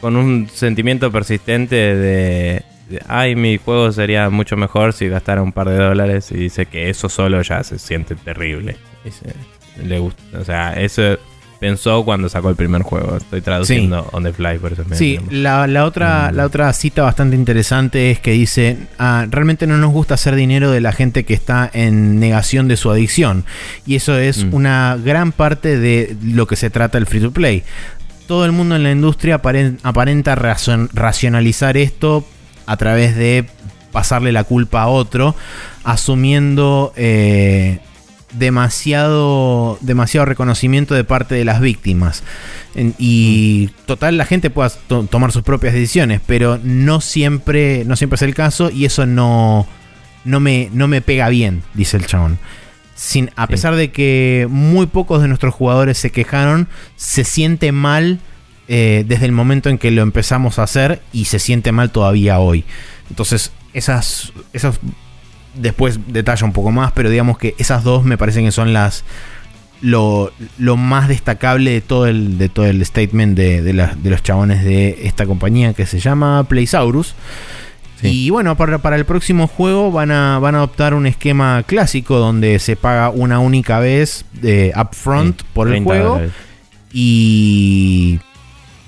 Con un sentimiento persistente de ay, mi juego sería mucho mejor si gastara un par de dólares y dice que eso solo ya se siente terrible. Le gusta, o sea, eso pensó cuando sacó el primer juego. Estoy traduciendo on the fly, por eso me Sí, la, la, otra, mm. la otra cita bastante interesante es que dice, ah, realmente no nos gusta hacer dinero de la gente que está en negación de su adicción. Y eso es mm. una gran parte de lo que se trata el free to play todo el mundo en la industria aparenta racionalizar esto a través de pasarle la culpa a otro, asumiendo eh, demasiado, demasiado reconocimiento de parte de las víctimas. y total, la gente pueda tomar sus propias decisiones, pero no siempre, no siempre es el caso y eso no, no, me, no me pega bien, dice el chabón. Sin, a pesar de que muy pocos de nuestros jugadores se quejaron, se siente mal eh, desde el momento en que lo empezamos a hacer y se siente mal todavía hoy. Entonces, esas, esas después detalla un poco más, pero digamos que esas dos me parecen que son las lo, más destacable de todo el, de todo el statement de, de, los chabones de esta compañía que se llama Playsaurus. Y bueno, para, para, el próximo juego van a, van a adoptar un esquema clásico donde se paga una única vez de upfront por el juego. Y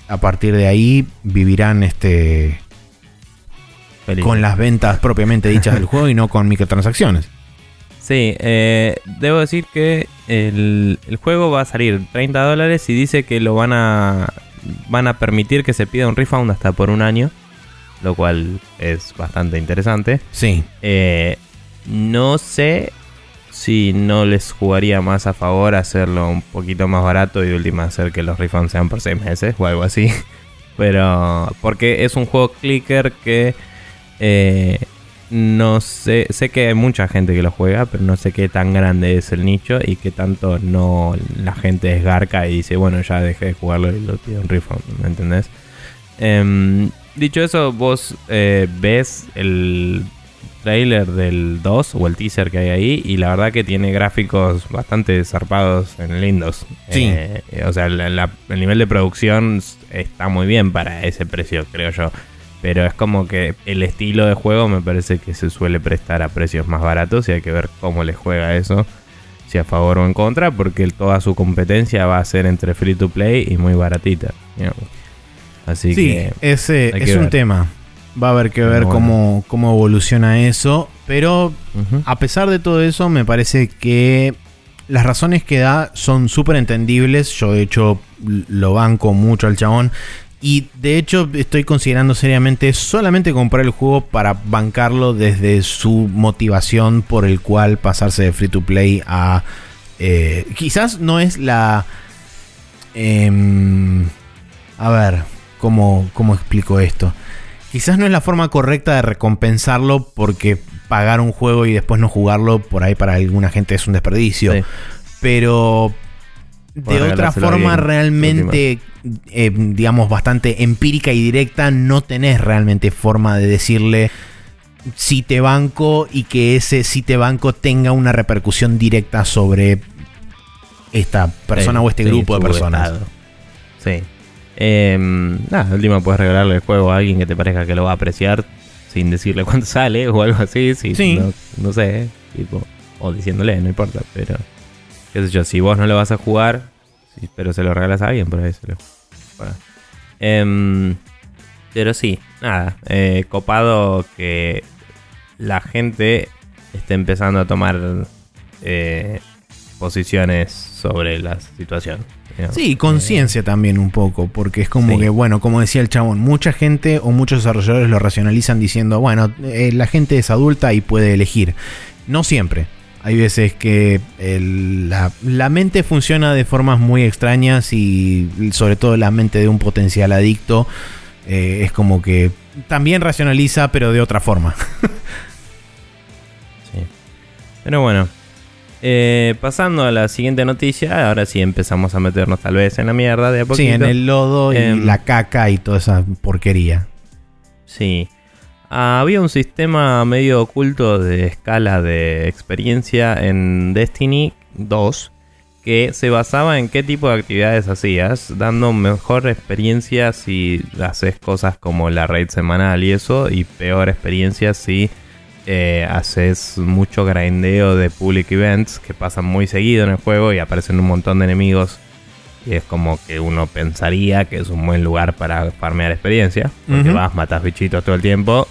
a partir de ahí vivirán este con las ventas propiamente dichas del juego y no con microtransacciones. Sí, eh, debo decir que el, juego va a salir 30 dólares y dice que lo van a, van a permitir que se pida un refund hasta por un año, lo cual es bastante interesante. Sí. Eh, no sé si no les jugaría más a favor hacerlo un poquito más barato y de última hacer que los refunds sean por 6 meses o algo así. Pero porque es un juego clicker que eh, no sé, sé que hay mucha gente que lo juega, pero no sé qué tan grande es el nicho y qué tanto no la gente es garca y dice, bueno, ya dejé de jugarlo y lo pido un refund, ¿me entendés? Em, dicho eso, vos eh, ves el trailer del 2 o el teaser que hay ahí y la verdad que tiene gráficos bastante zarpados en lindos. Sí. Eh, o sea, el nivel de producción está muy bien para ese precio, creo yo. Pero es como que el estilo de juego me parece que se suele prestar a precios más baratos y hay que ver cómo le juega eso, si a favor o en contra, porque toda su competencia va a ser entre free to play y muy baratita. Así sí, que. Ese es un tema. Va a haber que ver cómo, cómo evoluciona eso. Pero a pesar de todo eso, me parece que las razones que da son súper entendibles. Yo, de hecho, lo banco mucho al chabón. Y de hecho estoy considerando seriamente solamente comprar el juego para bancarlo desde su motivación por el cual pasarse de free to play a... Eh, quizás no es la... Em, a ver, ¿cómo, ¿cómo explico esto? Quizás no es la forma correcta de recompensarlo porque pagar un juego y después no jugarlo por ahí para alguna gente es un desperdicio. Pero de otra forma realmente, eh, digamos, bastante empírica y directa, no tenés realmente forma de decirle si te banco y que ese si te banco tenga una repercusión directa sobre esta persona o este grupo de personas. Sí. Eh, nada, última puedes regalarle el juego a alguien que te parezca que lo va a apreciar sin decirle cuánto sale o algo así. sí. No, sé, tipo, o diciéndole, no importa, pero qué sé yo, si vos no lo vas a jugar, pero se lo regalas a alguien, por ahí se lo... Em, pero sí, nada, eh, copado que la gente esté empezando a tomar eh, posiciones sobre la situación. Sí, conciencia también un poco, porque es como que, bueno, como decía el chabón, mucha gente o muchos desarrolladores lo racionalizan diciendo, bueno, eh, la gente es adulta y puede elegir. No siempre. Hay veces que la, mente funciona de formas muy extrañas y sobre todo la mente de un potencial adicto eh, es como que también racionaliza pero de otra forma. sí. Pero bueno, eh, pasando a la siguiente noticia, ahora sí empezamos a meternos tal vez en la mierda de a poquito. Sí, en el lodo y em, la caca y toda esa porquería. Sí. Había un sistema medio oculto de escala de experiencia en Destiny 2 que se basaba en qué tipo de actividades hacías, dando mejor experiencia si haces cosas como la raid semanal y eso, y peor experiencia si eh, haces mucho grindeo de public events que pasan muy seguido en el juego y aparecen un montón de enemigos. Y es como que uno pensaría que es un buen lugar para farmear experiencia. Porque vas, matas bichitos todo el tiempo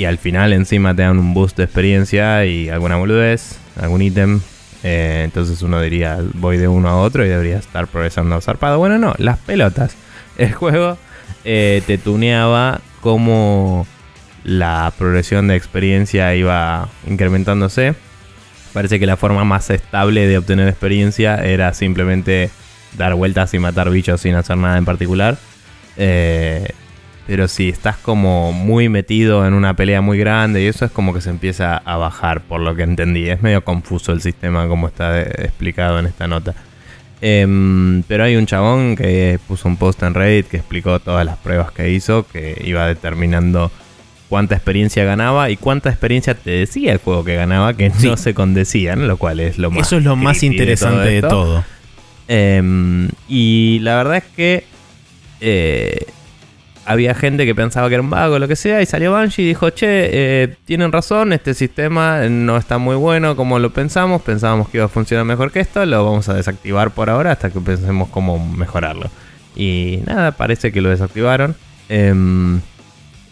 y al final encima te dan un boost de experiencia y alguna boludez, algún ítem. Eh, entonces uno diría, voy de uno a otro y debería estar progresando zarpado. Bueno, no, las pelotas. el juego eh, te tuneaba cómo la progresión de experiencia iba incrementándose. Parece que la forma más estable de obtener experiencia era simplemente dar vueltas y matar bichos sin hacer nada en particular. Eh, pero si estás como muy metido en una pelea muy grande y eso es como que se empieza a bajar, por lo que entendí. Es medio confuso el sistema como está explicado en esta nota. Em, pero hay un chabón que puso un post en Reddit que explicó todas las pruebas que hizo, que iba determinando cuánta experiencia ganaba y cuánta experiencia te decía el juego que ganaba, que no se condecían, lo cual es lo más. Eso es lo más interesante de todo. Em, y la verdad es que eh, había gente que pensaba que era un vago lo que sea, y salió Banshee y dijo, che, eh, tienen razón, este sistema no está muy bueno como lo pensamos, pensábamos que iba a funcionar mejor que esto, lo vamos a desactivar por ahora hasta que pensemos cómo mejorarlo. Y nada, parece que lo desactivaron. Em,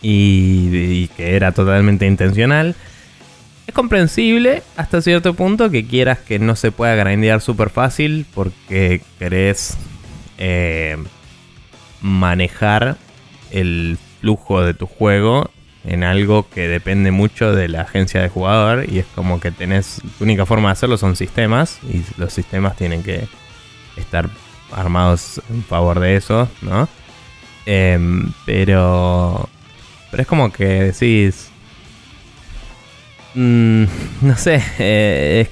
y, que era totalmente intencional. Es comprensible hasta cierto punto que quieras que no se pueda grindear súper fácil porque querés eh, manejar el flujo de tu juego en algo que depende mucho de la agencia de jugador y es como que tenés, tu única forma de hacerlo son sistemas y los sistemas tienen que estar armados en favor de eso, ¿no? Em, pero pero es como que decís. Mm, no sé. Eh,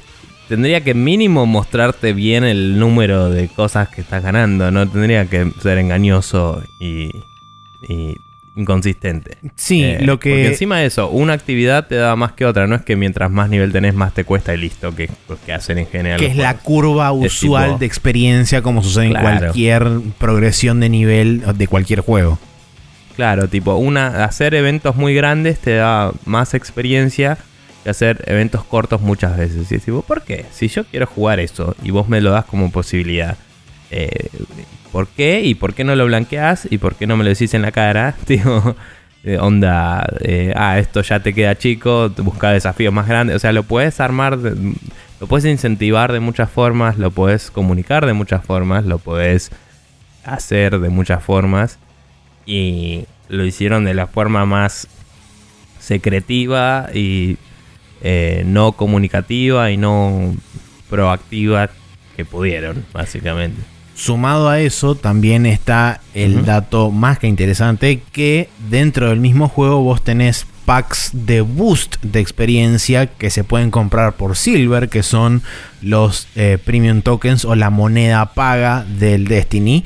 tendría que mínimo mostrarte bien el número de cosas que estás ganando. No tendría que ser engañoso y, inconsistente. Sí, eh, lo que. Porque encima de eso, una actividad te da más que otra. No es que mientras más nivel tenés, más te cuesta y listo, que lo que hacen en general. Que es la curva usual de experiencia, como sucede en cualquier progresión de nivel de cualquier juego. Claro, tipo, una, hacer eventos muy grandes te da más experiencia que hacer eventos cortos muchas veces. Y decís, ¿por qué? Si yo quiero jugar eso y vos me lo das como posibilidad, eh, ¿por qué? ¿Y por qué no lo blanqueás? ¿Y por qué no me lo decís en la cara? Digo, onda, eh, ah, esto ya te queda chico, busca desafíos más grandes. O sea, lo puedes armar, lo puedes incentivar de muchas formas, lo puedes comunicar de muchas formas, lo puedes hacer de muchas formas y lo hicieron de la forma más secretiva y eh, no comunicativa y no proactiva que pudieron, básicamente. Sumado a eso, también está el dato más que interesante que dentro del mismo juego vos tenés packs de boost de experiencia que se pueden comprar por Silver, que son los eh, premium tokens o la moneda paga del Destiny.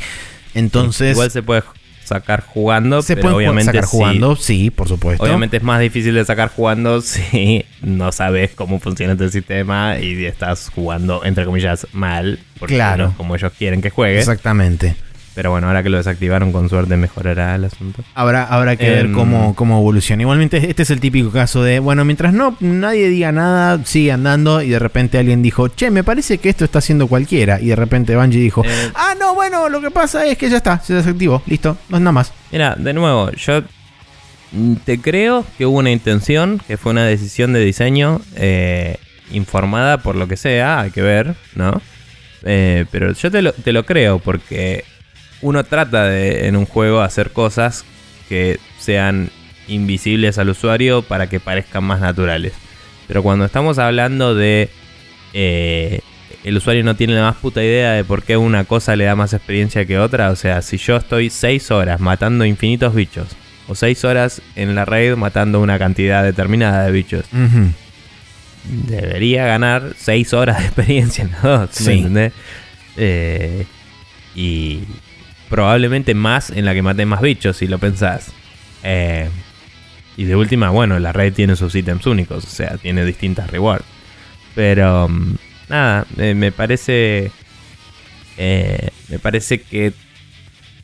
Entonces, igual se puede sacar jugando. Se pero obviamente sacar jugando, sí, por supuesto. Obviamente es más difícil de sacar jugando si no sabes cómo funciona este sistema y estás jugando, entre comillas, mal. Porque claro. No como ellos quieren que juegues. Exactamente. Pero bueno, ahora que lo desactivaron, con suerte mejorará el asunto. Habrá, habrá que ver em, cómo, cómo evoluciona. Igualmente, este es el típico caso de, bueno, mientras no nadie diga nada, sigue andando y de repente alguien dijo, che, me parece que esto está haciendo cualquiera. Y de repente Bungie dijo, eh, ah, no, bueno, lo que pasa es que ya está, se desactivó, listo, no es nada más. Mira, de nuevo, yo te creo que hubo una intención, que fue una decisión de diseño eh, informada por lo que sea, hay que ver, ¿no? Eh, pero yo te lo, te lo creo porque uno trata de en un juego hacer cosas que sean invisibles al usuario para que parezcan más naturales. Pero cuando estamos hablando de eh, el usuario no tiene la más puta idea de por qué una cosa le da más experiencia que otra, o sea, si yo estoy 6 horas matando infinitos bichos, o 6 horas en la raid matando una cantidad determinada de bichos, debería ganar 6 horas de experiencia ¿no? sí. Eh, y, probablemente más en la que maté más bichos, si lo pensás. Eh, y de última, bueno, la red tiene sus ítems únicos, o sea, tiene distintas rewards. Pero, mm, nada, me parece. Eh, me parece que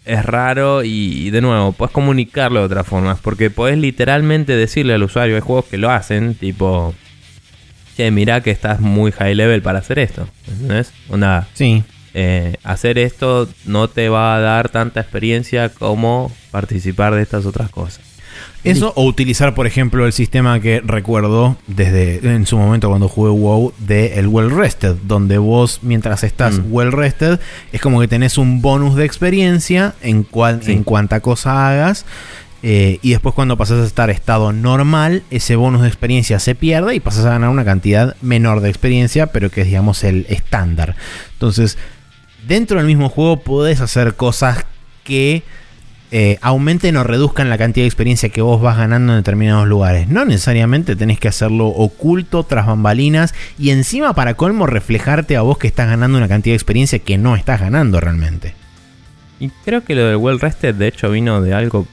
es raro y, de nuevo, puedes comunicarlo de otras formas, porque podés literalmente decirle al usuario, hay juegos que lo hacen, tipo, che, mirá que estás muy high level para hacer esto, ¿entendés? Onda, sí. Eh, hacer esto no te va a dar tanta experiencia como participar de estas otras cosas. Eso o utilizar, por ejemplo, el sistema que recuerdo desde en su momento cuando jugué WoW de el Well Rested, donde vos mientras estás Mm. Well Rested es como que tenés un bonus de experiencia en, cual, Sí. en cuanta cosa hagas. eh, y después cuando pasas a estar estado normal, ese bonus de experiencia se pierde y pasas a ganar una cantidad menor de experiencia, pero que es digamos el estándar. Entonces, dentro del mismo juego podés hacer cosas que eh, aumenten o reduzcan la cantidad de experiencia que vos vas ganando en determinados lugares. No necesariamente tenés que hacerlo oculto, tras bambalinas, y encima para colmo reflejarte a vos que estás ganando una cantidad de experiencia que no estás ganando realmente. Y creo que lo del Well Rested de hecho vino de algo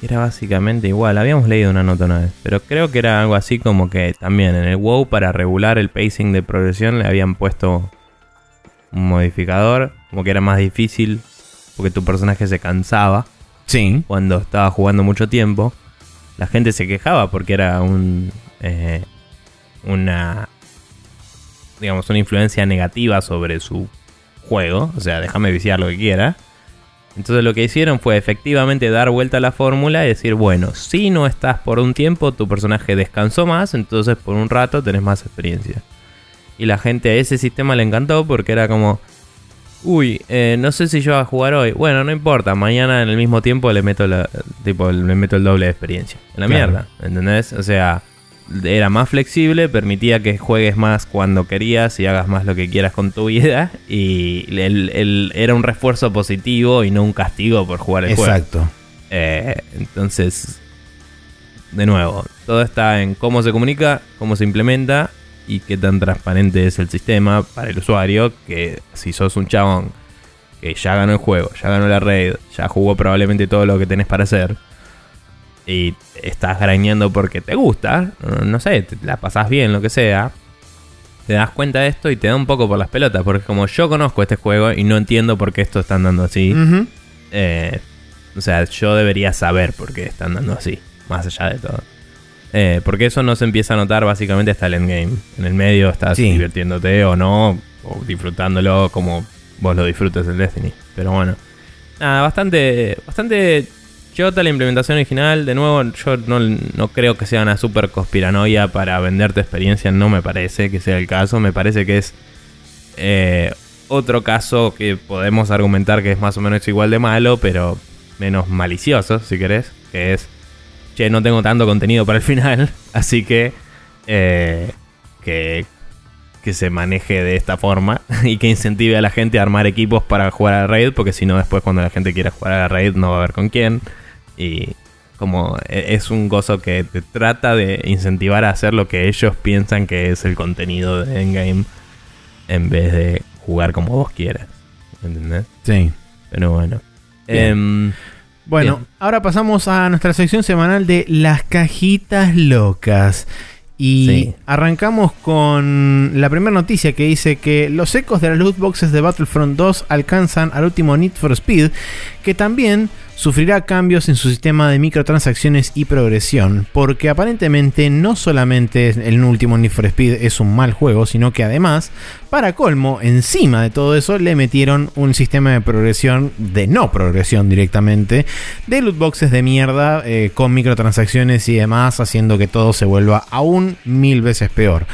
que era básicamente igual. Habíamos leído una nota una vez, pero creo que era algo así como que también en el WoW para regular el pacing de progresión le habían puesto un modificador, como que era más difícil porque tu personaje se cansaba Sí. cuando estaba jugando mucho tiempo. La gente se quejaba porque era un eh, una digamos una influencia negativa sobre su juego, o sea, déjame viciar lo que quiera. Entonces lo que hicieron fue efectivamente dar vuelta a la fórmula y decir, bueno, si no estás por un tiempo, tu personaje descansó más, entonces por un rato tenés más experiencia. Y la gente a ese sistema le encantó porque era como, uy, eh, no sé si yo voy a jugar hoy. Bueno, no importa, mañana en el mismo tiempo le meto la, tipo, le meto el doble de experiencia. En la Claro. mierda, ¿entendés? O sea, era más flexible, permitía que juegues más cuando querías y hagas más lo que quieras con tu vida. Y el- el- era un refuerzo positivo y no un castigo por jugar el juego. Exacto. Eh, entonces, de nuevo, todo está en cómo se comunica, cómo se implementa y qué tan transparente es el sistema para el usuario. Que si sos un chabón que ya ganó el juego, ya ganó la raid, ya jugó probablemente todo lo que tenés para hacer y estás grañando porque te gusta, no, no sé, te la pasás bien, lo que sea. Te das cuenta de esto y te da un poco por las pelotas, porque como yo conozco este juego y no entiendo por qué esto están dando así, eh, o sea, yo debería saber por qué están dando así, más allá de todo. Eh, porque eso no se empieza a notar básicamente hasta el endgame. En el medio estás Sí. divirtiéndote o no, o disfrutándolo como vos lo disfrutes del Destiny. Pero bueno, nada, bastante, bastante chota la implementación original. De nuevo, yo no, no creo que sea una super conspiranoia para venderte experiencia, no me parece que sea el caso. Me parece que es eh, otro caso que podemos argumentar que es más o menos igual de malo, pero menos malicioso, si querés, que es, che, no tengo tanto contenido para el final, así que eh, que, que se maneje de esta forma y que incentive a la gente a armar equipos para jugar a la raid, porque si no después cuando la gente quiera jugar a la raid no va a ver con quién. Y como e- es un gozo que te trata de incentivar a hacer lo que ellos piensan que es el contenido de Endgame en vez de jugar como vos quieras. ¿Entendés? Sí. Pero bueno. Bien. Bueno, Bien. ahora pasamos a nuestra sección semanal de las cajitas locas. Y Sí. arrancamos con la primera noticia que dice que los ecos de las loot boxes de Battlefront 2 alcanzan al último Need for Speed, que también sufrirá cambios en su sistema de microtransacciones y progresión, porque aparentemente no solamente el último Need for Speed es un mal juego, sino que además, para colmo, encima de todo eso, le metieron un sistema de progresión, de no progresión directamente, de loot boxes de mierda, eh, con microtransacciones y demás, haciendo que todo se vuelva aún mil veces peor.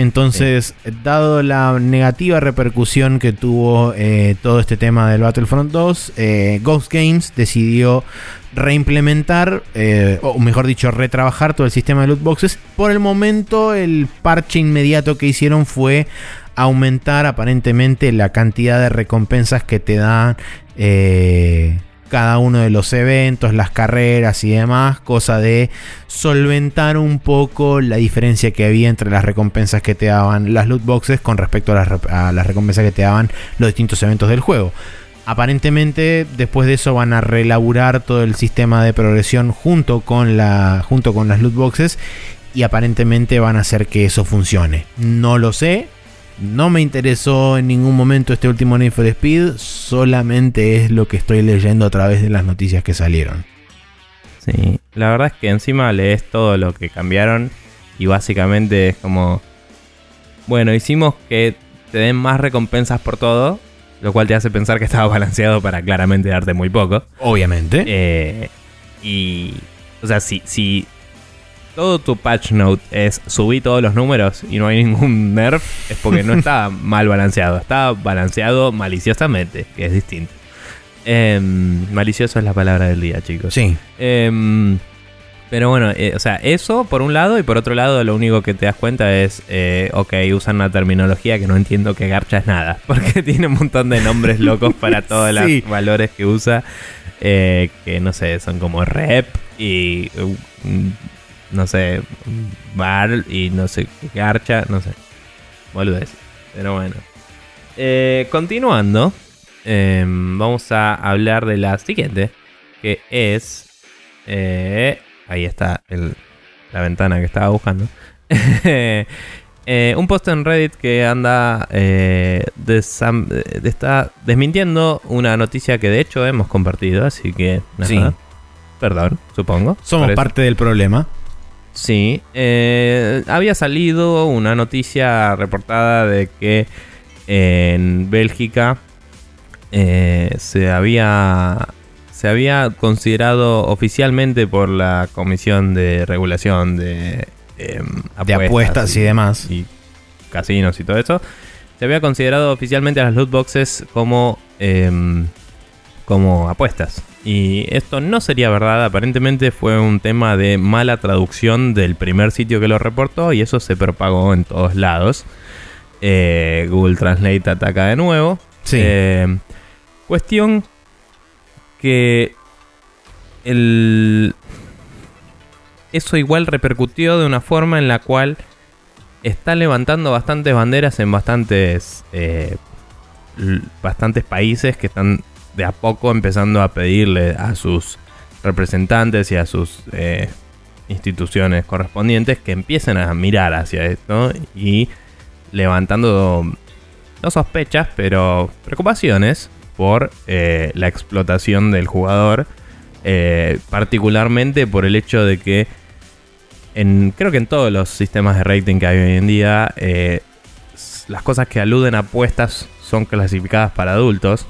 Entonces, dado la negativa repercusión que tuvo eh, todo este tema del Battlefront 2, eh, Ghost Games decidió reimplementar, eh, o mejor dicho, retrabajar todo el sistema de loot boxes. Por el momento, el parche inmediato que hicieron fue aumentar aparentemente la cantidad de recompensas que te dan eh, cada uno de los eventos, las carreras y demás, cosa de solventar un poco la diferencia que había entre las recompensas que te daban las loot boxes con respecto a las, recompensas que te daban los distintos eventos del juego. Aparentemente, después de eso van a relaburar todo el sistema de progresión junto con, la, junto con las loot boxes y aparentemente van a hacer que eso funcione. No lo sé, no me interesó en ningún momento este último Need for Speed, solamente es lo que estoy leyendo a través de las noticias que salieron. Sí, la verdad es que encima lees todo lo que cambiaron y básicamente es como, bueno, hicimos que te den más recompensas por todo, lo cual te hace pensar que estaba balanceado para claramente darte muy poco. Obviamente. Eh, y O sea, si, si todo tu patch note es subí todos los números y no hay ningún nerf, es porque no está mal balanceado. Está balanceado maliciosamente, que es distinto. Em, malicioso es la palabra del día, chicos. Sí. Em, pero bueno, eh, o sea, eso por un lado y por otro lado lo único que te das cuenta es, eh, ok, usan una terminología que no entiendo que garcha es nada, porque tiene un montón de nombres locos para todos los valores que usa, eh, que no sé, son como rep y, mm, no sé, bar y no sé, garcha, no sé, boludez. Pero bueno. continuando, em, vamos a hablar de la siguiente, que es... Ahí está la ventana que estaba buscando. Eh, un post en Reddit que anda eh, está desmintiendo una noticia que de hecho hemos compartido, así que nada. Perdón, supongo. Somos parte del problema. Sí, eh, había salido una noticia reportada de que en Bélgica se había se había considerado oficialmente por la Comisión de Regulación de, em, apuestas, y, demás. Y casinos y todo eso. Se había considerado oficialmente a las loot boxes como, em, como apuestas. Y esto no sería verdad, aparentemente fue un tema de mala traducción del primer sitio que lo reportó y eso se propagó en todos lados. Eh, Google Translate ataca de nuevo. Sí. Em, cuestión que el... eso igual repercutió de una forma en la cual está levantando bastantes banderas en bastantes, eh, bastantes países que están de a poco empezando a pedirle a sus representantes y a sus eh, instituciones correspondientes que empiecen a mirar hacia esto y levantando no sospechas, pero preocupaciones por eh, la explotación del jugador, eh, particularmente por el hecho de que en, creo que en todos los sistemas de rating que hay hoy en día, las cosas que aluden a apuestas son clasificadas para adultos.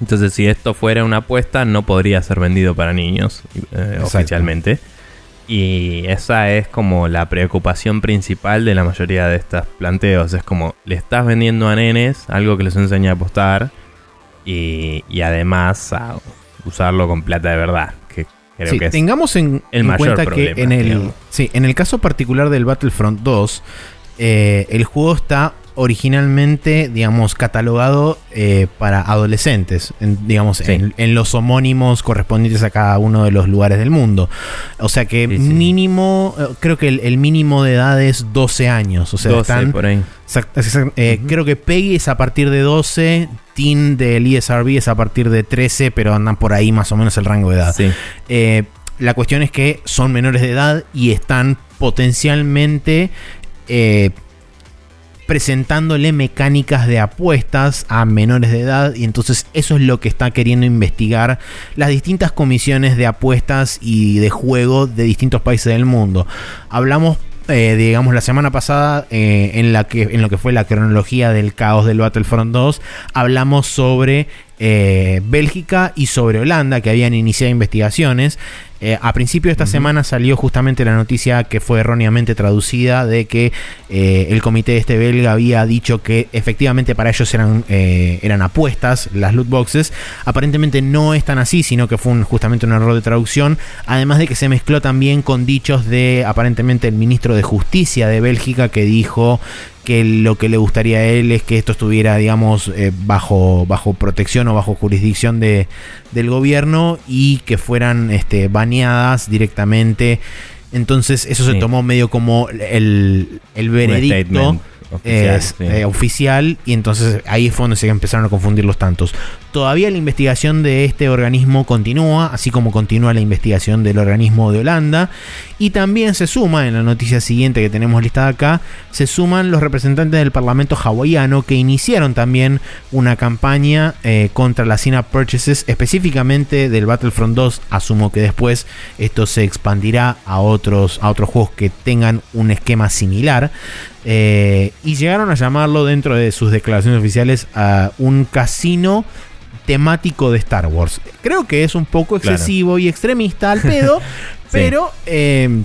Entonces, si esto fuera una apuesta, no podría ser vendido para niños oficialmente. Y esa es como la preocupación principal de la mayoría de estos planteos. Es como, le estás vendiendo a nenes algo que les enseña a apostar y, además a usarlo con plata de verdad. Que creo que tengamos en, cuenta que en el, sí, en el caso particular del Battlefront 2, eh, el juego está originalmente, digamos, catalogado eh, para adolescentes, digamos, en, los homónimos correspondientes a cada uno de los lugares del mundo. O sea que mínimo, eh, creo que el, mínimo de edad es 12 años. O sea, 12 por ahí. Creo que Peggy es a partir de 12, Teen del ESRB es a partir de 13, pero andan por ahí más o menos el rango de edad. Eh, la cuestión es que son menores de edad y están potencialmente eh, presentándole mecánicas de apuestas a menores de edad y entonces eso es lo que está queriendo investigar las distintas comisiones de apuestas y de juego de distintos países del mundo. Hablamos eh, digamos, la semana pasada, eh, en, la que, en lo que fue la cronología del caos del Battlefront 2, hablamos sobre eh, Bélgica y sobre Holanda, que habían iniciado investigaciones. Eh, a principio de esta semana salió justamente la noticia que fue erróneamente traducida de que eh, el comité este belga había dicho que efectivamente para ellos eran, eran apuestas las loot boxes. Aparentemente no es tan así, sino que fue justamente un error de traducción. Además de que se mezcló también con dichos de aparentemente el ministro de Justicia de Bélgica que dijo que lo que le gustaría a él es que esto estuviera, digamos, eh, bajo, bajo protección o bajo jurisdicción de, del gobierno y que fueran este, baneadas directamente. Entonces eso se tomó medio como el, el veredicto eh, oficial, y entonces ahí fue donde se empezaron a confundir los tantos. Todavía la investigación de este organismo continúa, así como continúa la investigación del organismo de Holanda. Y también se suma, en la noticia siguiente que tenemos listada acá, se suman los representantes del Parlamento hawaiano que iniciaron también una campaña eh, contra las in purchases, específicamente del Battlefront 2. Asumo que después esto se expandirá a otros, a otros juegos que tengan un esquema similar. Eh, y llegaron a llamarlo dentro de sus declaraciones oficiales a un casino temático de Star Wars. Creo que es un poco Claro. excesivo y extremista al pedo, pero eh,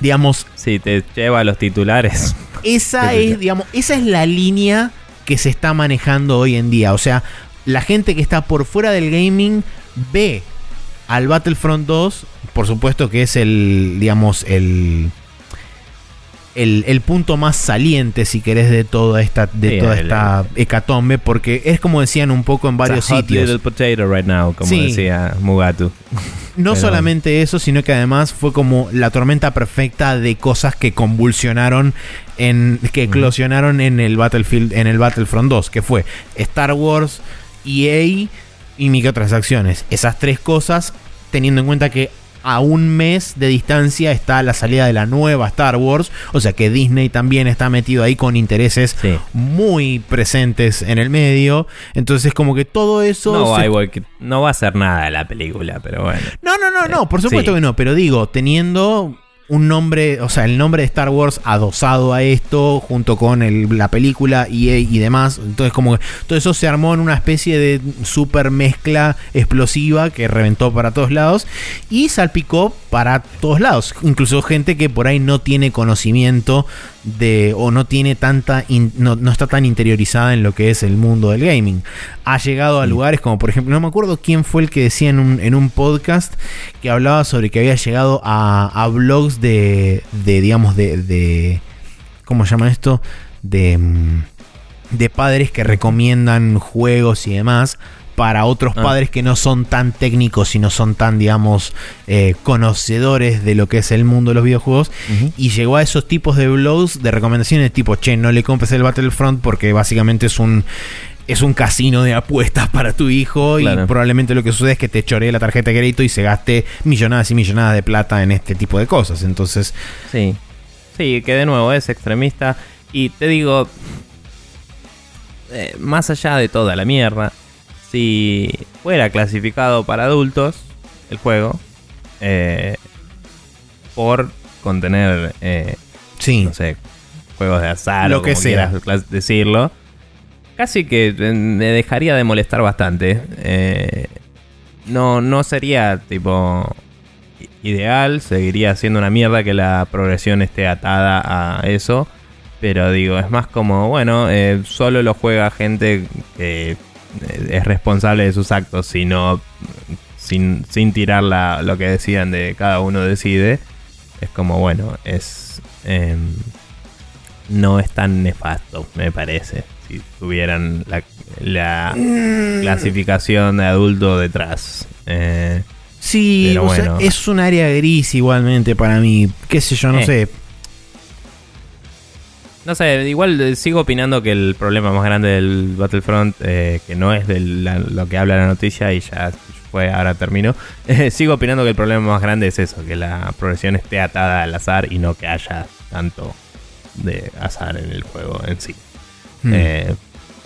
digamos, Sí, te lleva a los titulares. esa es, digamos, esa es la línea que se está manejando hoy en día. O sea, la gente que está por fuera del gaming ve al Battlefront 2, por supuesto que es el, digamos, el, el, el punto más saliente, si querés, de toda esta, de Sí, toda el- esta hecatombe, porque es como decían un poco en varios a hot sitios. little potato right now, como Sí. decía Mugatu. No Pero- solamente eso, sino que además fue como la tormenta perfecta de cosas que convulsionaron en que eclosionaron en el Battlefield en el Battlefront 2, que fue Star Wars, EA y microtransacciones. Esas tres cosas teniendo en cuenta que a un mes de distancia está la salida de la nueva Star Wars, o sea que Disney también está metido ahí con intereses Sí. muy presentes en el medio, entonces como que todo eso No, se va igual que- no va a hacer nada la película, pero bueno. no, no, no, no, por supuesto sí. que no, pero digo, teniendo un nombre, o sea, el nombre de Star Wars adosado a esto, junto con el- la película y, y demás, entonces como que todo eso se armó en una especie de super mezcla explosiva que reventó para todos lados y salpicó para todos lados, incluso gente que por ahí no tiene conocimiento de o no tiene tanta in- no, no está tan interiorizada en lo que es el mundo del gaming. Ha llegado a lugares como por ejemplo, no me acuerdo quién fue el que decía en un, en un podcast que hablaba sobre que había llegado a, a blogs de, de digamos, de, de ¿cómo se llama esto? De, mm, de padres que recomiendan juegos y demás para otros Ah. padres que no son tan técnicos y no son tan, digamos, eh, conocedores de lo que es el mundo de los videojuegos. Y llegó a esos tipos de blogs de recomendaciones tipo, che, no le compres el Battlefront porque básicamente es un... Es un casino de apuestas para tu hijo y probablemente lo que sucede es que te choree la tarjeta de crédito y se gaste millonadas y millonadas de plata en este tipo de cosas. Entonces, Sí. Sí, que de nuevo es extremista. Y te digo, eh, más allá de toda la mierda, si fuera clasificado para adultos el juego, eh, por contener, eh, sí. no sé, juegos de azar Lo o que como sea. quieras decirlo, casi que eh, me dejaría de molestar bastante. Eh, no, no sería tipo ideal, seguiría siendo una mierda que la progresión esté atada a eso. Pero digo, es más como, bueno, eh, solo lo juega gente que es responsable de sus actos, sino sin, sin tirar la- lo que decían de cada uno decide. Es como, bueno, es. em, no es tan nefasto, me parece. Si tuvieran la, la clasificación de adulto detrás. Eh, Sí, Pero o sea, bueno. es un área gris igualmente para mí. Qué sé yo, no Eh. sé. No sé, igual eh, sigo opinando que el problema más grande del Battlefront, eh, que no es de la- lo que habla la noticia y ya fue, ahora termino. eh, sigo opinando que el problema más grande es eso, que la progresión esté atada al azar y no que haya tanto de azar en el juego en sí. Hmm. Eh,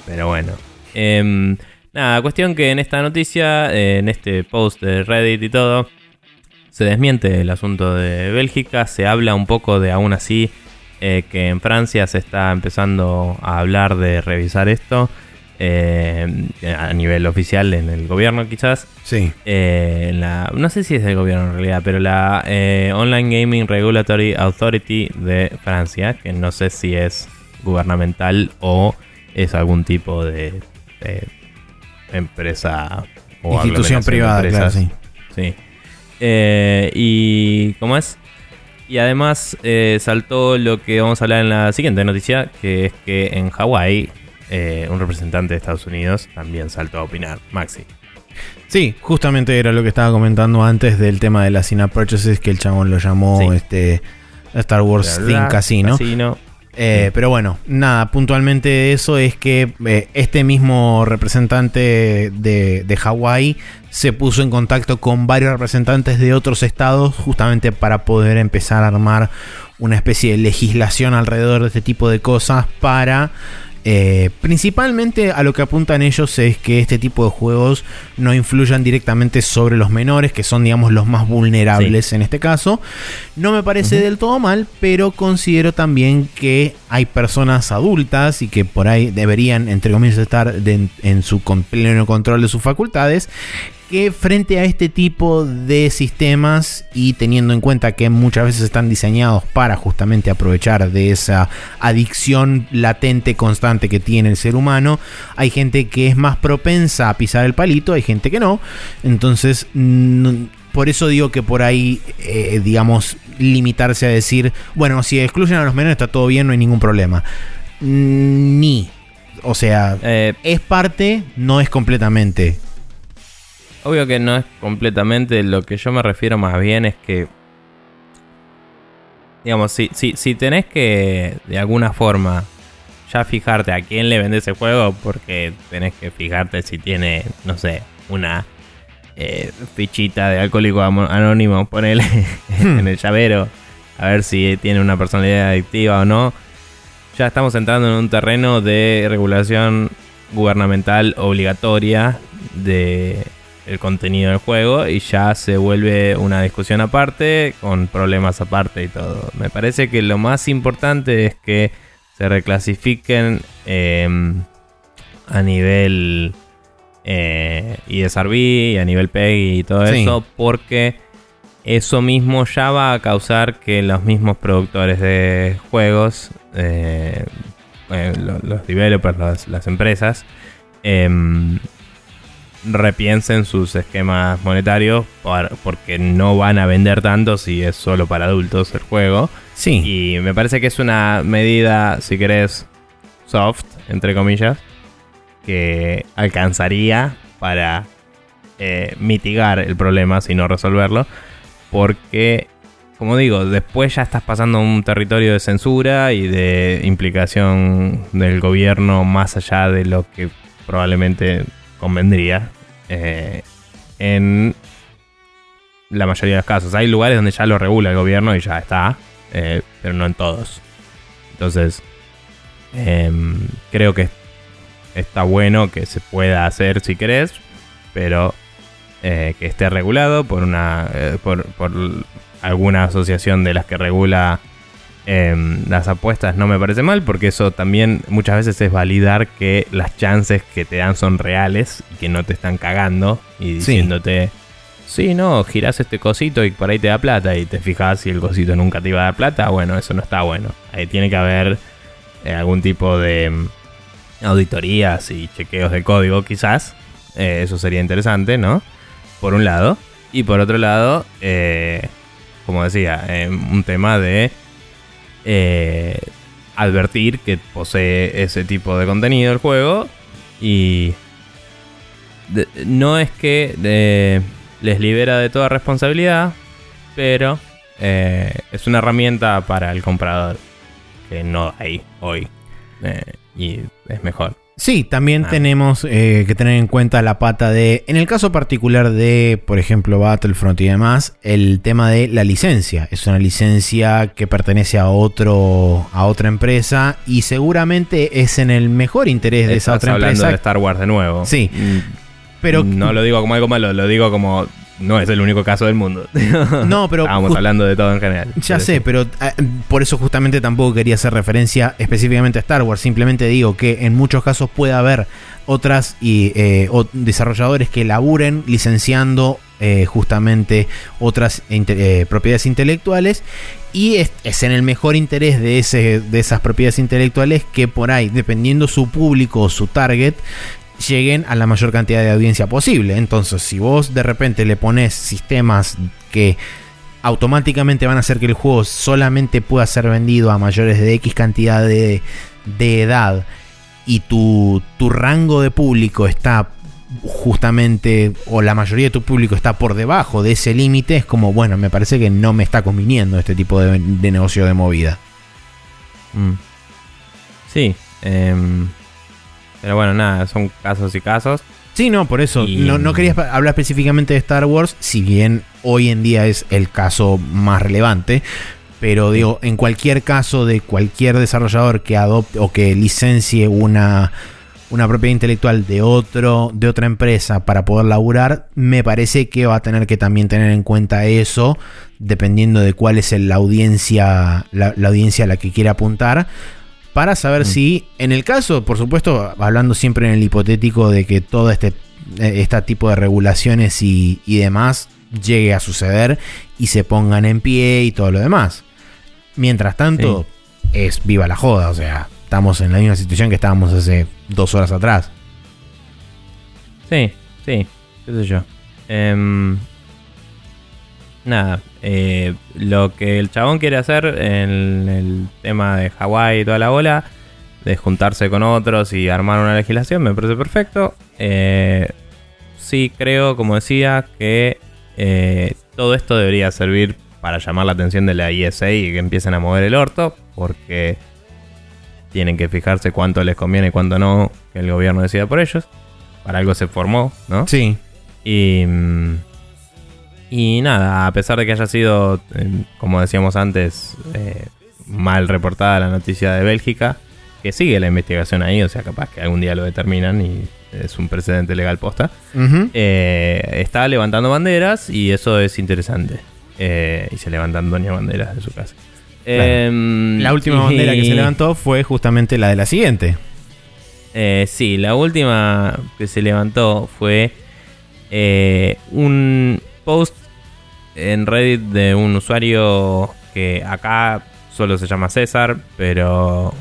pero bueno. Em, nada, cuestión que en esta noticia, eh, en este post de Reddit y todo, se desmiente el asunto de Bélgica, se habla un poco de aún así eh, que en Francia se está empezando a hablar de revisar esto eh, a nivel oficial en el gobierno quizás. Sí. Eh, la, no sé si es del gobierno en realidad, pero la eh, Online Gaming Regulatory Authority de Francia, que no sé si es gubernamental o es algún tipo de, empresa o Institución privada, claro, sí. Sí. Y. ¿Cómo es? Y además eh, saltó lo que vamos a hablar en la siguiente noticia, que es que en Hawái eh, un representante de Estados Unidos también saltó a opinar. Maxi. Sí, justamente era lo que estaba comentando antes del tema de las in-app purchases, que el chabón lo llamó Sí. este Star Wars Think Casino. Casino. Eh. Pero bueno, nada, puntualmente eso es que eh, este mismo representante de, de Hawái se puso en contacto con varios representantes de otros estados justamente para poder empezar a armar una especie de legislación alrededor de este tipo de cosas para Eh, principalmente a lo que apuntan ellos es que este tipo de juegos no influyan directamente sobre los menores, que son digamos los más vulnerables en este caso. No me parece del todo mal, pero considero también que hay personas adultas y que por ahí deberían, entre comillas, estar en su pleno control de sus facultades, que frente a este tipo de sistemas y teniendo en cuenta que muchas veces están diseñados para justamente aprovechar de esa adicción latente constante que tiene el ser humano, hay gente que es más propensa a pisar el palito, hay gente que no. Entonces, por eso digo que por ahí, eh, digamos, limitarse a decir, bueno, si excluyen a los menores está todo bien, no hay ningún problema. Ni. O sea, eh, es parte, no es completamente. Obvio que no es completamente lo que yo me refiero más bien es que digamos, si, si, si tenés que de alguna forma ya fijarte a quién le vendes el juego, porque tenés que fijarte si tiene, no sé, una eh, fichita de alcohólico anónimo, ponele en el llavero, a ver si tiene una personalidad adictiva o no. Ya estamos entrando en un terreno de regulación gubernamental obligatoria de el contenido del juego y ya se vuelve una discusión aparte, con problemas aparte y todo. Me parece que lo más importante es que se reclasifiquen em, a nivel eh, ISRB y a nivel PEG y todo eso, porque eso mismo ya va a causar que los mismos productores de juegos, eh, eh, los, developers, las empresas, em, repiensen sus esquemas monetarios porque no van a vender tanto si es solo para adultos el juego. Sí. Y me parece que es una medida, si querés, soft, entre comillas, que alcanzaría para eh, mitigar el problema, si no resolverlo. Porque, como digo, después ya estás pasando a un territorio de censura y de implicación del gobierno más allá de lo que probablemente convendría eh, en la mayoría de los casos. Hay lugares donde ya lo regula el gobierno y ya está, eh, pero no en todos. Entonces, em, creo que está bueno que se pueda hacer si querés, pero eh, que esté regulado por una por, por, alguna asociación de las que regula Em, las apuestas no me parece mal porque eso también muchas veces es validar que las chances que te dan son reales y que no te están cagando y diciéndote, sí, no, girás este cosito y por ahí te da plata y te fijas si el cosito nunca te iba a dar plata, bueno, eso no está bueno. Ahí tiene que haber eh, algún tipo de em, auditorías y chequeos de código quizás. Eh, eso sería interesante, ¿no? Por un lado. Y por otro lado, eh, como decía, un tema de eh, advertir que posee ese tipo de contenido el juego y no es que les libera de toda responsabilidad, pero eh, es una herramienta para el comprador que no hay hoy eh, y es mejor. Sí, también ah. tenemos eh, que tener en cuenta la pata de, en el caso particular de, por ejemplo, Battlefront y demás, el tema de la licencia. Es una licencia que pertenece a otro, a otra empresa y seguramente es en el mejor interés de esa otra hablando empresa. de Star Wars de nuevo. Sí. Mm, pero no lo digo como algo malo, lo digo como no es el único caso del mundo. No, pero. Estábamos hablando de todo en general. Ya sé, pero eh, por eso justamente tampoco quería hacer referencia específicamente a Star Wars. Simplemente digo que en muchos casos puede haber otras y, eh, desarrolladores que laburen licenciando eh, justamente otras propiedades intelectuales. Y es, es, en el mejor interés de, ese, de esas propiedades intelectuales que por ahí, dependiendo su público o su target, lleguen a la mayor cantidad de audiencia posible. Entonces, si vos de repente le pones sistemas que automáticamente van a hacer que el juego solamente pueda ser vendido a mayores de X cantidad de, edad y tu, tu rango de público está justamente, o la mayoría de tu público está por debajo de ese límite, es como, bueno, me parece que no me está conviniendo este tipo de, negocio de movida. Mm. Sí, em, pero bueno, nada, son casos y casos. Sí, no, por eso. No, no quería hablar específicamente de Star Wars, si bien hoy en día es el caso más relevante. Pero digo, en cualquier caso de cualquier desarrollador que adopte o que licencie una, una propiedad intelectual de otro, de otra empresa para poder laburar, me parece que va a tener que también tener en cuenta eso, dependiendo de cuál es la audiencia, la, audiencia a la que quiera apuntar. Para saber mm. si, en el caso, por supuesto, hablando siempre en el hipotético de que todo este, este tipo de regulaciones y, y demás llegue a suceder y se pongan en pie y todo lo demás. Mientras tanto, es viva la joda, o sea, estamos en la misma situación que estábamos hace dos horas atrás. Sí, sí, qué sé yo. Em, nada, eh, lo que el chabón quiere hacer en el tema de Hawái y toda la bola, de juntarse con otros y armar una legislación, me parece perfecto. Eh, sí creo, como decía, que eh, todo esto debería servir para llamar la atención de la ISA y que empiecen a mover el orto, porque tienen que fijarse cuánto les conviene y cuánto no que el gobierno decida por ellos. Para algo se formó, ¿no? Sí. Y, y nada, a pesar de que haya sido, eh, como decíamos antes, eh, mal reportada la noticia de Bélgica, que sigue la investigación ahí, o sea, capaz que algún día lo determinan y es un precedente legal posta, eh, está levantando banderas y eso es interesante. Eh, y se levantan doña banderas de su casa. Em, la última bandera que se levantó fue justamente la de la siguiente. Eh, sí, la última que se levantó fue un post en Reddit de un usuario que acá solo se llama César, pero,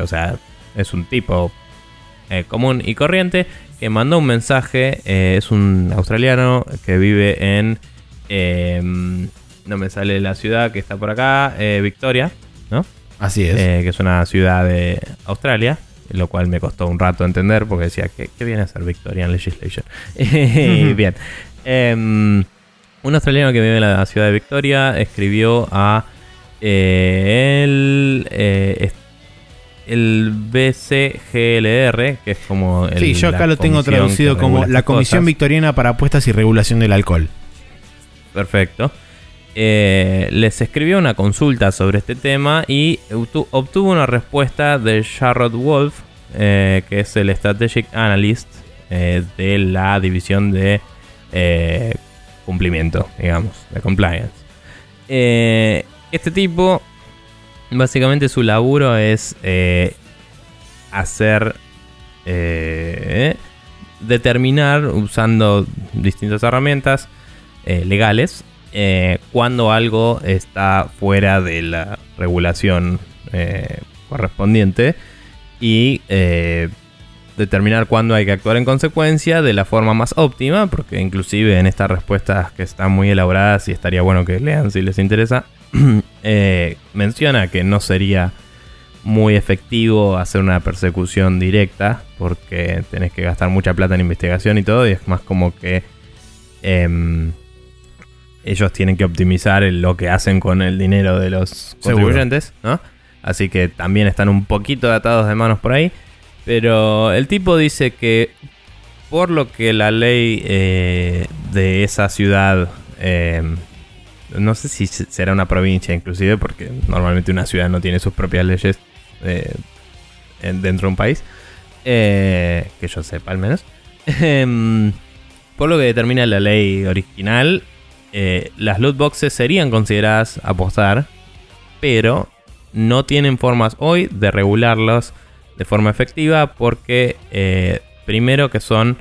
o sea, es un tipo eh, común y corriente que mandó un mensaje. Eh, es un australiano que vive en. Em, no me sale la ciudad que está por acá, eh, Victoria, ¿no? Así es. que es una ciudad de Australia, lo cual me costó un rato entender porque decía, ¿qué, viene a ser Victorian Legislation? Bien. Un australiano que vive en la ciudad de Victoria escribió a el el BCGLR, que es como el, Sí, yo acá lo tengo traducido como la Comisión Victoriana para Apuestas y Regulación del Alcohol. Perfecto. Eh, les escribió una consulta sobre este tema y obtuvo una respuesta de Sharrod Wolf, eh, que es el Strategic Analyst eh, de la división de cumplimiento, digamos, de compliance. este tipo Básicamente su laburo es eh, hacer... Eh, determinar usando distintas herramientas eh, legales cuando algo está fuera de la regulación correspondiente y determinar cuándo hay que actuar en consecuencia de la forma más óptima, porque inclusive en estas respuestas que están muy elaboradas y estaría bueno que lean si les interesa, Eh, menciona que no sería muy efectivo hacer una persecución directa porque tenés que gastar mucha plata en investigación y todo y es más como que em, ellos tienen que optimizar lo que hacen con el dinero de los contribuyentes, ¿no? Así que también están un poquito atados de manos por ahí. Pero el tipo dice que por lo que la ley eh, de esa ciudad em, no sé si será una provincia inclusive, porque normalmente una ciudad no tiene sus propias leyes eh, dentro de un país, eh, que yo sepa al menos. Em, por lo que determina la ley original, las loot boxes serían consideradas apostar, pero no tienen formas hoy de regularlos de forma efectiva porque primero que son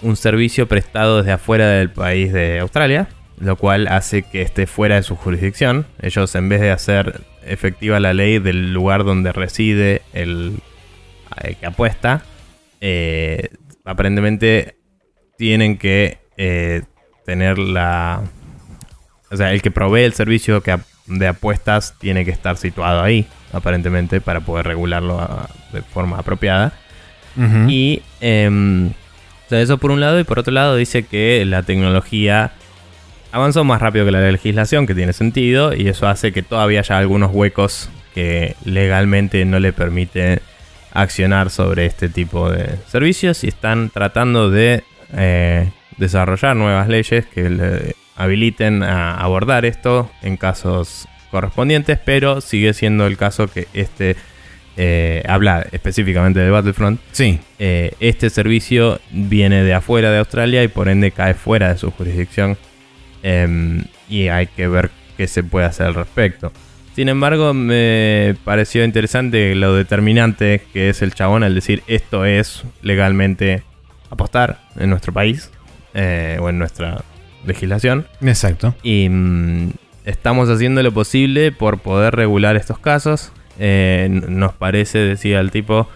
un servicio prestado desde afuera del país de Australia, lo cual hace que esté fuera de su jurisdicción. Ellos en vez de hacer efectiva la ley del lugar donde reside el, eh, que apuesta, eh, aparentemente tienen que eh, tener la... O sea, el que provee el servicio que, de apuestas tiene que estar situado ahí, aparentemente, para poder regularlo ah, de forma apropiada. Y em, eso por un lado, y por otro lado dice que la tecnología avanzó más rápido que la legislación, que tiene sentido, y eso hace que todavía haya algunos huecos que legalmente no le permiten accionar sobre este tipo de servicios y están tratando de eh, desarrollar nuevas leyes que habiliten a abordar esto en casos correspondientes, pero sigue siendo el caso que este eh, habla específicamente de Battlefront. Sí. Eh, este servicio viene de afuera de Australia y por ende cae fuera de su jurisdicción. Em, y hay que ver qué se puede hacer al respecto. Sin embargo, me pareció interesante lo determinante que es el chabón al decir esto es legalmente apostar en nuestro país eh, o en nuestra legislación. Exacto. Y mm, estamos haciendo lo posible por poder regular estos casos. Eh, nos parece, decía el tipo,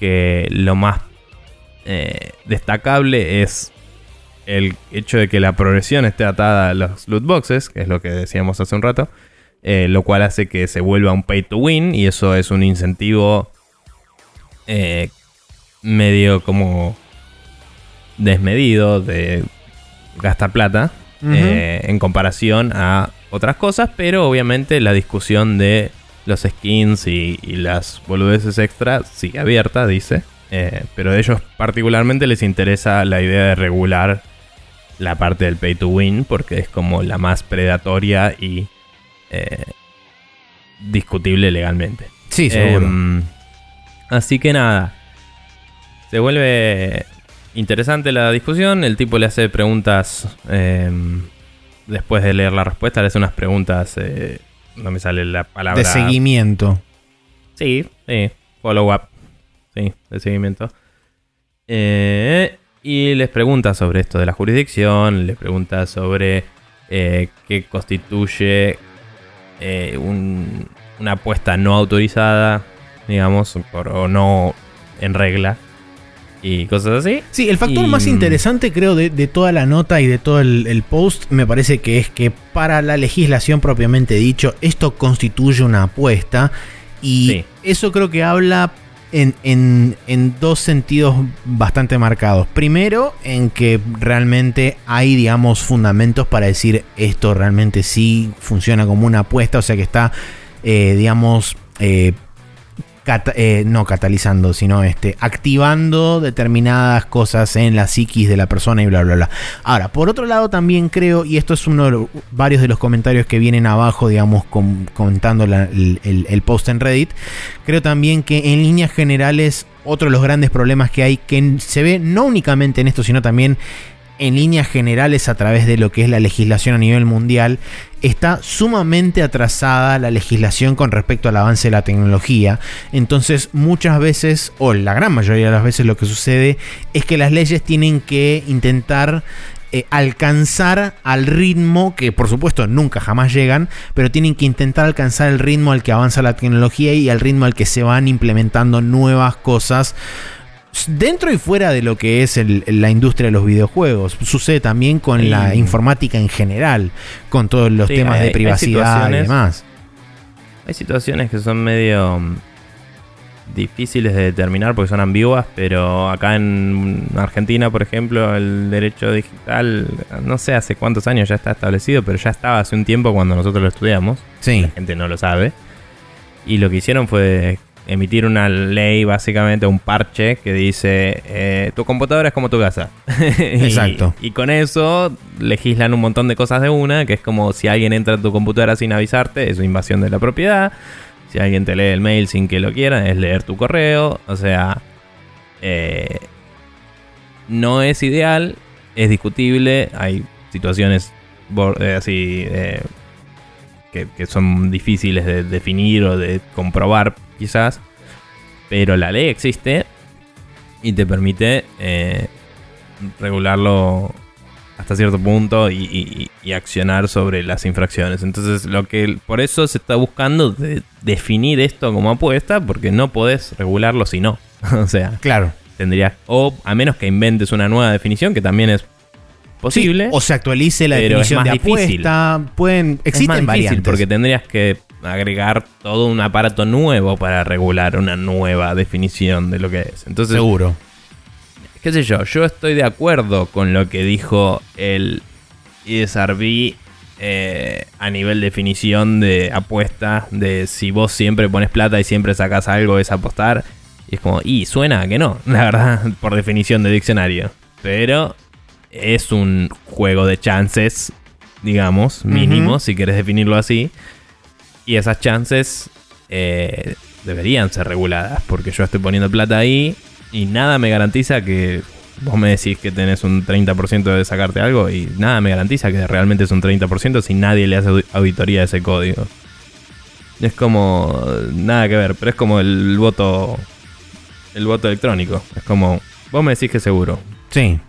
que lo más eh, destacable es el hecho de que la progresión esté atada a los loot boxes, que es lo que decíamos hace un rato, eh, lo cual hace que se vuelva un pay to win y eso es un incentivo medio como desmedido de gastar plata en comparación a otras cosas, pero obviamente la discusión de los skins y, las boludeces extra sigue abierta, dice. Eh, pero a ellos particularmente les interesa la idea de regular la parte del pay to win porque es como la más predatoria y eh, discutible legalmente. Sí, seguro. Em, así que nada. Se vuelve interesante la discusión. El tipo le hace preguntas. Em, después de leer la respuesta, le hace unas preguntas. Eh, no me sale la palabra. De seguimiento. Sí, sí. Follow up. Sí, de seguimiento. Eh, y les pregunta sobre esto de la jurisdicción. Les pregunta sobre eh, qué constituye eh, una apuesta no autorizada, digamos, o no en regla y cosas así. Sí, el factor más interesante creo de, toda la nota y de todo el, post me parece que es que para la legislación propiamente dicho, esto constituye una apuesta y eso creo que habla en, en, dos sentidos bastante marcados. Primero, en que realmente hay, digamos, fundamentos para decir esto realmente sí funciona como una apuesta, o sea que está, eh, digamos, eh, eh, no catalizando, sino este, activando determinadas cosas en la psiquis de la persona y bla, bla, bla. Ahora, por otro lado, también creo, y esto es uno de varios de los comentarios que vienen abajo, digamos, comentando el, el post en Reddit, creo también que en líneas generales, otro de los grandes problemas que hay, que se ve no únicamente en esto, sino también en líneas generales a través de lo que es la legislación a nivel mundial, está sumamente atrasada la legislación con respecto al avance de la tecnología. Entonces muchas veces, o la gran mayoría de las veces lo que sucede es que las leyes tienen que intentar eh, alcanzar al ritmo que por supuesto nunca jamás llegan, pero tienen que intentar alcanzar el ritmo al que avanza la tecnología y al ritmo al que se van implementando nuevas cosas dentro y fuera de lo que es la industria de los videojuegos. Sucede también con la informática en general, con todos los temas de privacidad y demás. Hay situaciones que son medio mm, difíciles de determinar porque son ambiguas, pero acá en Argentina, por ejemplo, el derecho digital, no sé hace cuántos años ya está establecido, pero ya estaba hace un tiempo cuando nosotros lo estudiamos. Sí. La gente no lo sabe. Y lo que hicieron fue emitir una ley, básicamente un parche que dice eh, tu computadora es como tu casa. Exacto. y, con eso legislan un montón de cosas de una, que es como si alguien entra a tu computadora sin avisarte, es una invasión de la propiedad. Si alguien te lee el mail sin que lo quiera, es leer tu correo. O sea, eh, no es ideal, es discutible, hay situaciones eh, así que, que son difíciles de definir o de comprobar quizás, pero la ley existe y te permite eh, regularlo hasta cierto punto y, accionar sobre las infracciones. Entonces, lo que por eso se está buscando de definir esto como apuesta, porque no podés regularlo si no. o sea, claro. Tendrías, o a menos que inventes una nueva definición, que también es posible. o se actualice la definición de apuesta. Pueden, existen variantes. porque tendrías que agregar todo un aparato nuevo para regular una nueva definición de lo que es. Entonces, seguro. Qué sé yo, yo estoy de acuerdo con lo que dijo el ESRB eh, a nivel definición de apuesta, de si vos siempre pones plata y siempre sacas algo es apostar. Y es como, y suena que no, la verdad, por definición de diccionario. Pero es un juego de chances digamos, mínimo, si querés definirlo así. Y esas chances eh, deberían ser reguladas, porque yo estoy poniendo plata ahí y nada me garantiza que vos me decís que tenés un 30% de sacarte algo y nada me garantiza que realmente es un 30% si nadie le hace audi- auditoría a ese código. Es como nada que ver, pero es como el voto el voto electrónico. Es como vos me decís que seguro. Sí.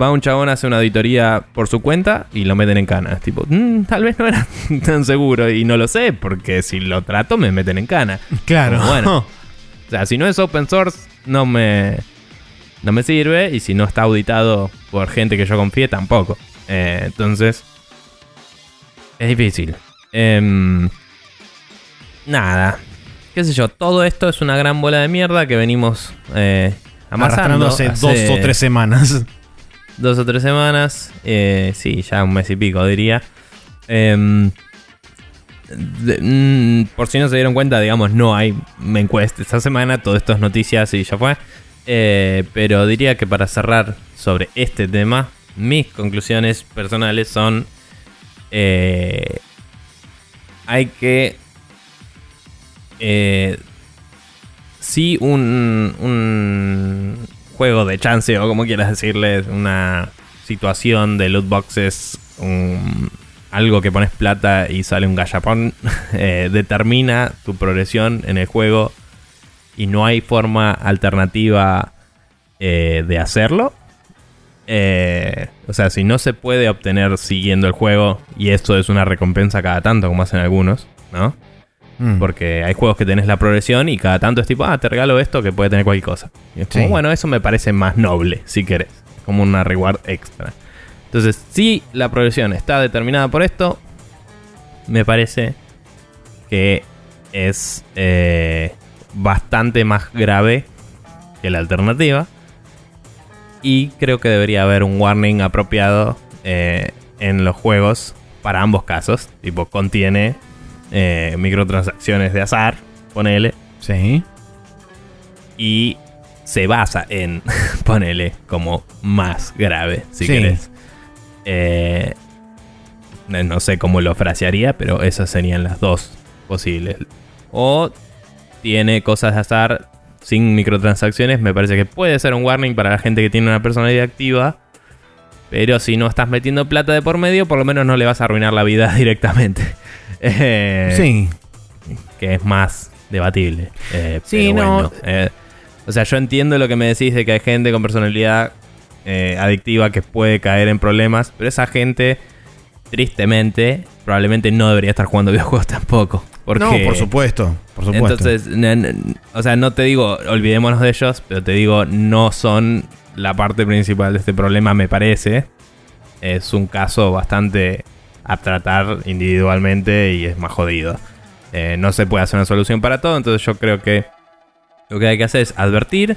Va un chabón hace una auditoría por su cuenta y lo meten en cana. Tipo, "Mm, tal vez no era tan seguro y no lo sé porque si lo trato me meten en cana. Claro. Como, bueno. O sea, si no es open source, no me, no me sirve. Y si no está auditado por gente que yo confíe, tampoco. Eh, entonces, es difícil. Em, nada. Qué sé yo, todo esto es una gran bola de mierda que venimos eh, amasando. Arrastrándose dos hace o tres semanas. Dos o tres semanas. Eh, sí, ya un mes y pico, diría. Em, mm, por si no se dieron cuenta, digamos, no hay encuesta esta semana. Todo esto es noticias y ya fue. Eh, pero diría que para cerrar sobre este tema, mis conclusiones personales son. eh, hay que. Eh, un, un juego de chance o como quieras decirle, una situación de loot boxes, un- algo que pones plata y sale un gallapón, eh, determina tu progresión en el juego y no hay forma alternativa eh, de hacerlo. Eh, o sea, si no se puede obtener siguiendo el juego y esto es una recompensa cada tanto, como hacen algunos, ¿no? Mm. Porque hay juegos que tenés la progresión y cada tanto es tipo, ah, te regalo esto que puede tener cualquier cosa. Y es como, Sí. bueno, eso me parece más noble, si querés. Como una reward extra. Entonces, si la progresión está determinada por esto, me parece que es eh, bastante más grave que la alternativa. Y creo que debería haber un warning apropiado eh, en los juegos para ambos casos. Tipo, contiene eh, microtransacciones de azar, ponele, Sí. y se basa en, ponele, como más grave, si Sí. querés. Eh, no sé cómo lo frasearía, pero esas serían las dos posibles. O tiene cosas de azar sin microtransacciones, me parece que puede ser un warning para la gente que tiene una personalidad activa. Pero si no estás metiendo plata de por medio, por lo menos no le vas a arruinar la vida directamente. Eh, Sí. que es más debatible. Eh, Sí, pero no. bueno, eh, o sea, yo entiendo lo que me decís de que hay gente con personalidad adictiva que puede caer en problemas, pero esa gente, tristemente, probablemente no debería estar jugando videojuegos tampoco. Porque, No, por supuesto. Por supuesto. Entonces, o sea, no te digo olvidémonos de ellos, pero te digo, no son la parte principal de este problema, me parece. Es un caso bastante a tratar individualmente y es más jodido. Eh, no se puede hacer una solución para todo, entonces yo creo que lo que hay que hacer es advertir,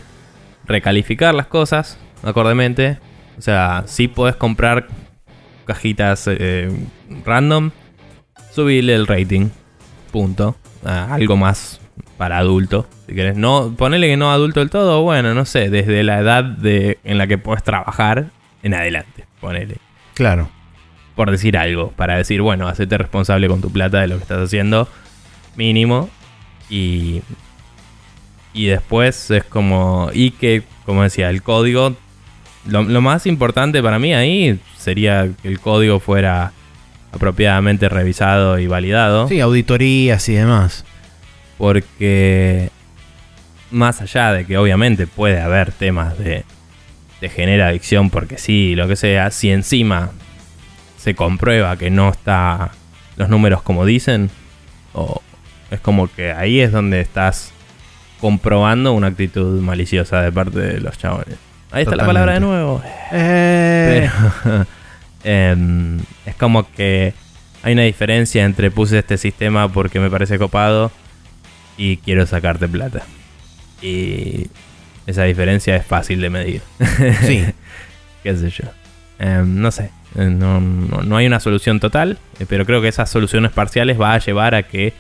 recalificar las cosas acordemente. O sea, si podés comprar cajitas eh, random, subirle el rating. Punto. Algo más para adulto. Si querés. No, ponele que no adulto del todo, bueno, no sé, desde la edad de, en la que puedes trabajar en adelante. Ponele Claro. Por decir algo, para decir, bueno, hacete responsable con tu plata de lo que estás haciendo, mínimo, y, y después es como, y que, como decía, el código, lo, lo más importante para mí ahí sería que el código fuera apropiadamente revisado y validado, Sí, auditorías y demás. porque más allá de que obviamente puede haber temas de, de genera adicción porque sí, lo que sea, si encima se comprueba que no está los números como dicen, o es como que ahí es donde estás comprobando una actitud maliciosa de parte de los chabones. Ahí está la palabra de nuevo. Eh, Pero, em, es como que hay una diferencia entre puse este sistema porque me parece copado y quiero sacarte plata. Y esa diferencia es fácil de medir. sí. Qué sé yo. Em, no sé. Eh, No, no- no hay una solución total, eh, pero creo que esas soluciones parciales va a llevar a que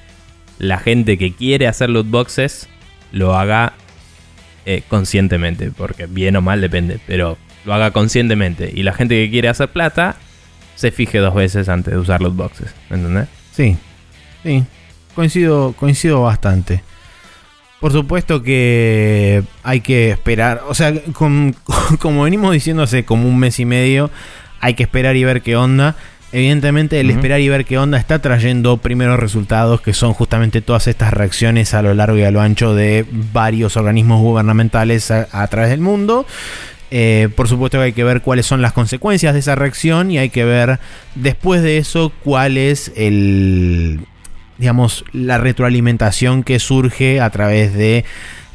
la gente que quiere hacer loot boxes lo haga eh, conscientemente, porque bien o mal depende, pero lo haga conscientemente. Y la gente que quiere hacer plata se fije dos veces antes de usar los boxes. ¿Me entendés? Sí, sí. Coincido, coincido bastante. Por supuesto que hay que esperar, o sea, como venimos diciendo hace como un mes y medio, hay que esperar y ver qué onda. Evidentemente el esperar y ver qué onda está trayendo primeros resultados que son justamente todas estas reacciones a lo largo y a lo ancho de varios organismos gubernamentales a, través del mundo. Eh, por supuesto que hay que ver cuáles son las consecuencias de esa reacción y hay que ver después de eso cuál es el, digamos, la retroalimentación que surge a través de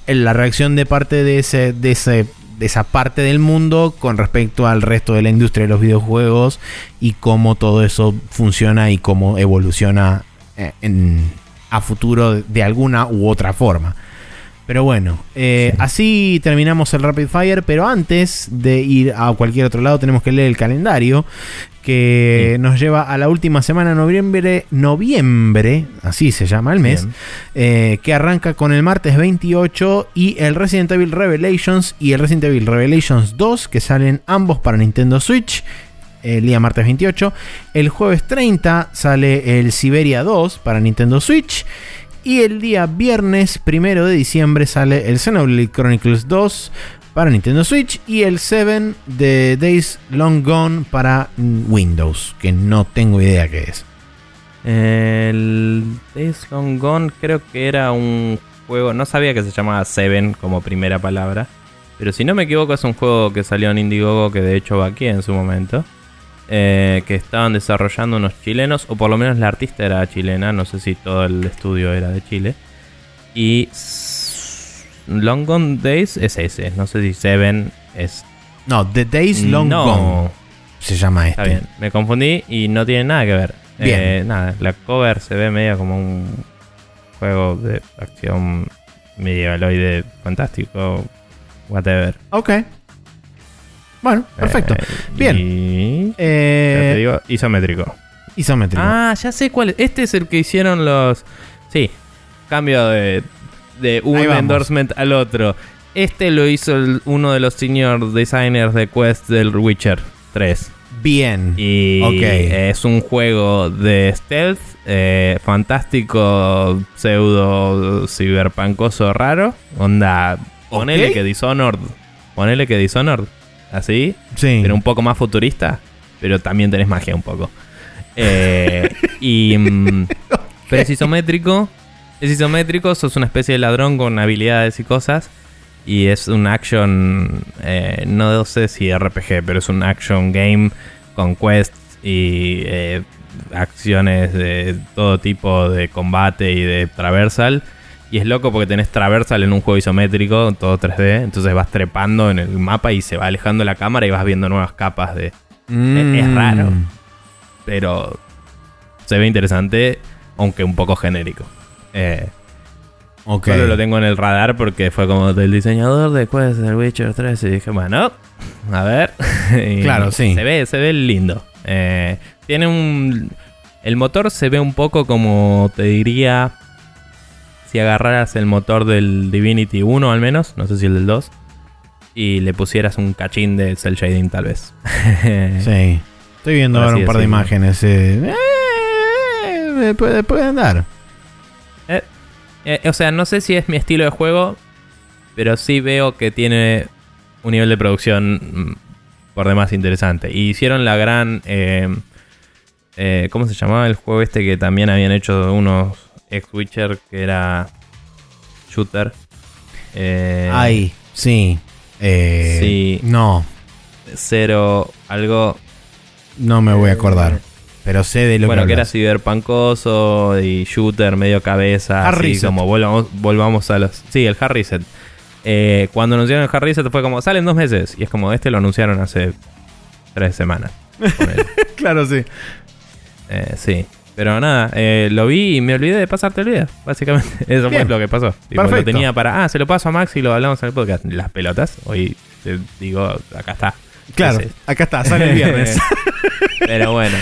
la reacción de parte de ese, de ese esa parte del mundo con respecto al resto de la industria de los videojuegos y cómo todo eso funciona y cómo evoluciona eh, a futuro de alguna u otra forma. Pero bueno, eh, así terminamos el Rapid Fire, pero antes de ir a cualquier otro lado tenemos que leer el calendario que nos lleva a la última semana de noviembre, noviembre, así se llama el mes, eh, que arranca con el martes 28 y el Resident Evil Revelations y el Resident Evil Revelations 2, que salen ambos para Nintendo Switch. El día martes 28. El jueves 30 sale el Siberia 2 para Nintendo Switch. Y el día viernes 1 de diciembre sale el Xenoblade Chronicles 2 para Nintendo Switch y el 7 de Days Long Gone para Windows, que no tengo idea qué es. El Days Long Gone creo que era un juego, no sabía que se llamaba Seven como primera palabra, pero si no me equivoco es un juego que salió en Indiegogo que de hecho va aquí en su momento. Eh, que estaban desarrollando unos chilenos, o por lo menos la artista era chilena, no sé si todo el estudio era de Chile. Y Long Gone Days es ese. No sé si Seven es. No, The Days Long Gone se llama este. Está bien, me confundí y no tiene nada que ver. Bien. Eh, nada, la cover se ve medio como un juego de acción medievaloide fantástico. Whatever. Ok. Bueno, perfecto. Eh, bien. Y... Eh, te digo, isométrico. Isométrico. Ah, ya sé cuál es. Este es el que hicieron los. Sí, cambio de de un endorsement al otro. Este lo hizo uno de los senior designers de Quest del Witcher 3. Bien. Y es un juego de stealth, eh, fantástico, pseudo ciberpancoso raro. Onda, ponele que Dishonored. Ponele que Dishonored. Así. Sí. Pero un poco más futurista. Pero también tenés magia un poco. Eh, y. Mm, pero es isométrico. Es isométrico, sos una especie de ladrón con habilidades y cosas. Y es un action, eh, no sé si RPG, pero es un action game con quests y eh, acciones de todo tipo de combate y de traversal. Y es loco porque tenés traversal en un juego isométrico, todo 3D. Entonces vas trepando en el mapa y se va alejando la cámara y vas viendo nuevas capas de... Es, es raro, mm. pero se ve interesante, aunque un poco genérico. Eh, Solo lo tengo en el radar porque fue como del diseñador de Quest del Witcher 3 y dije, bueno, a ver. claro, sí. Se ve, se ve lindo. Eh, tiene un... El motor se ve un poco como, te diría, si agarraras el motor del Divinity 1 al menos, no sé si el del 2, y le pusieras un cachín de cel shading tal vez. sí. Estoy viendo ahora un par de imágenes. Eh, eh, puede, puede andar. Eh, o sea, no sé si es mi estilo de juego, pero sí veo que tiene un nivel de producción mm, por demás interesante. Y hicieron la gran... Eh, eh, ¿Cómo se llamaba el juego este que también habían hecho unos ex-Witcher que era shooter? Ay, sí. sí. No. Cero, algo... No me voy a acordar. Pero sé de lo bueno, que, era ciberpancoso y shooter, medio cabeza. Harry así como volvamos, volvamos a los. Sí, el Harry Set. Eh, cuando anunciaron el Harry Set fue como, salen dos meses. Y es como, este lo anunciaron hace tres semanas. claro, sí. Eh, sí. Pero nada, eh, lo vi y me olvidé de pasarte el video. Básicamente, eso fue lo que pasó. lo tenía para, ah, se lo paso a Max y lo hablamos en el podcast. Las pelotas. Hoy te digo, acá está. Claro, acá está, sale el viernes. Pero bueno,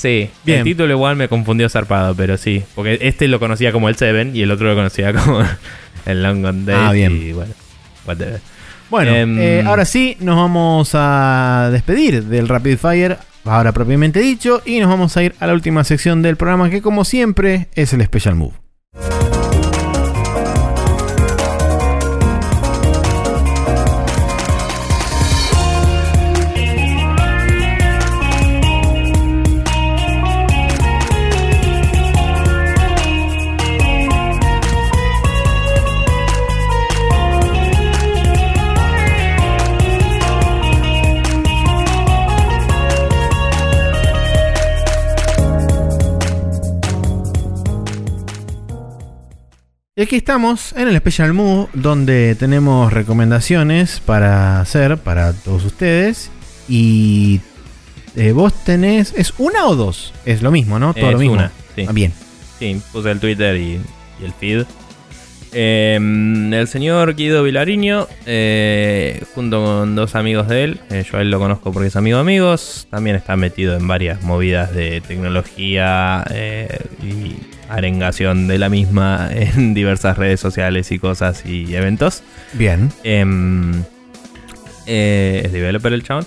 Sí, Bien. el título igual me confundió zarpado, pero sí. Porque este lo conocía como el Seven y el otro lo conocía como el Long Gone Day. Ah, bien. Y bueno, Bueno, em, eh, ahora sí nos vamos a despedir del Rapid Fire. Ahora propiamente dicho, y nos vamos a ir a la última sección del programa que como siempre es el Special Move. Y aquí estamos en el Special Move, donde tenemos recomendaciones para hacer para todos ustedes. Y eh, vos tenés. ¿Es una o dos? Es lo mismo, ¿no? Todo Es lo mismo. una, sí. Ah, bien. Sí, puse el Twitter y, y el feed. Eh, el señor Guido Vilariño, eh, junto con dos amigos de él, eh, yo a él lo conozco porque es amigo de amigos, también está metido en varias movidas de tecnología eh, y arengación de la misma en diversas redes sociales y cosas y eventos. Bien. Em, es developer el chabón.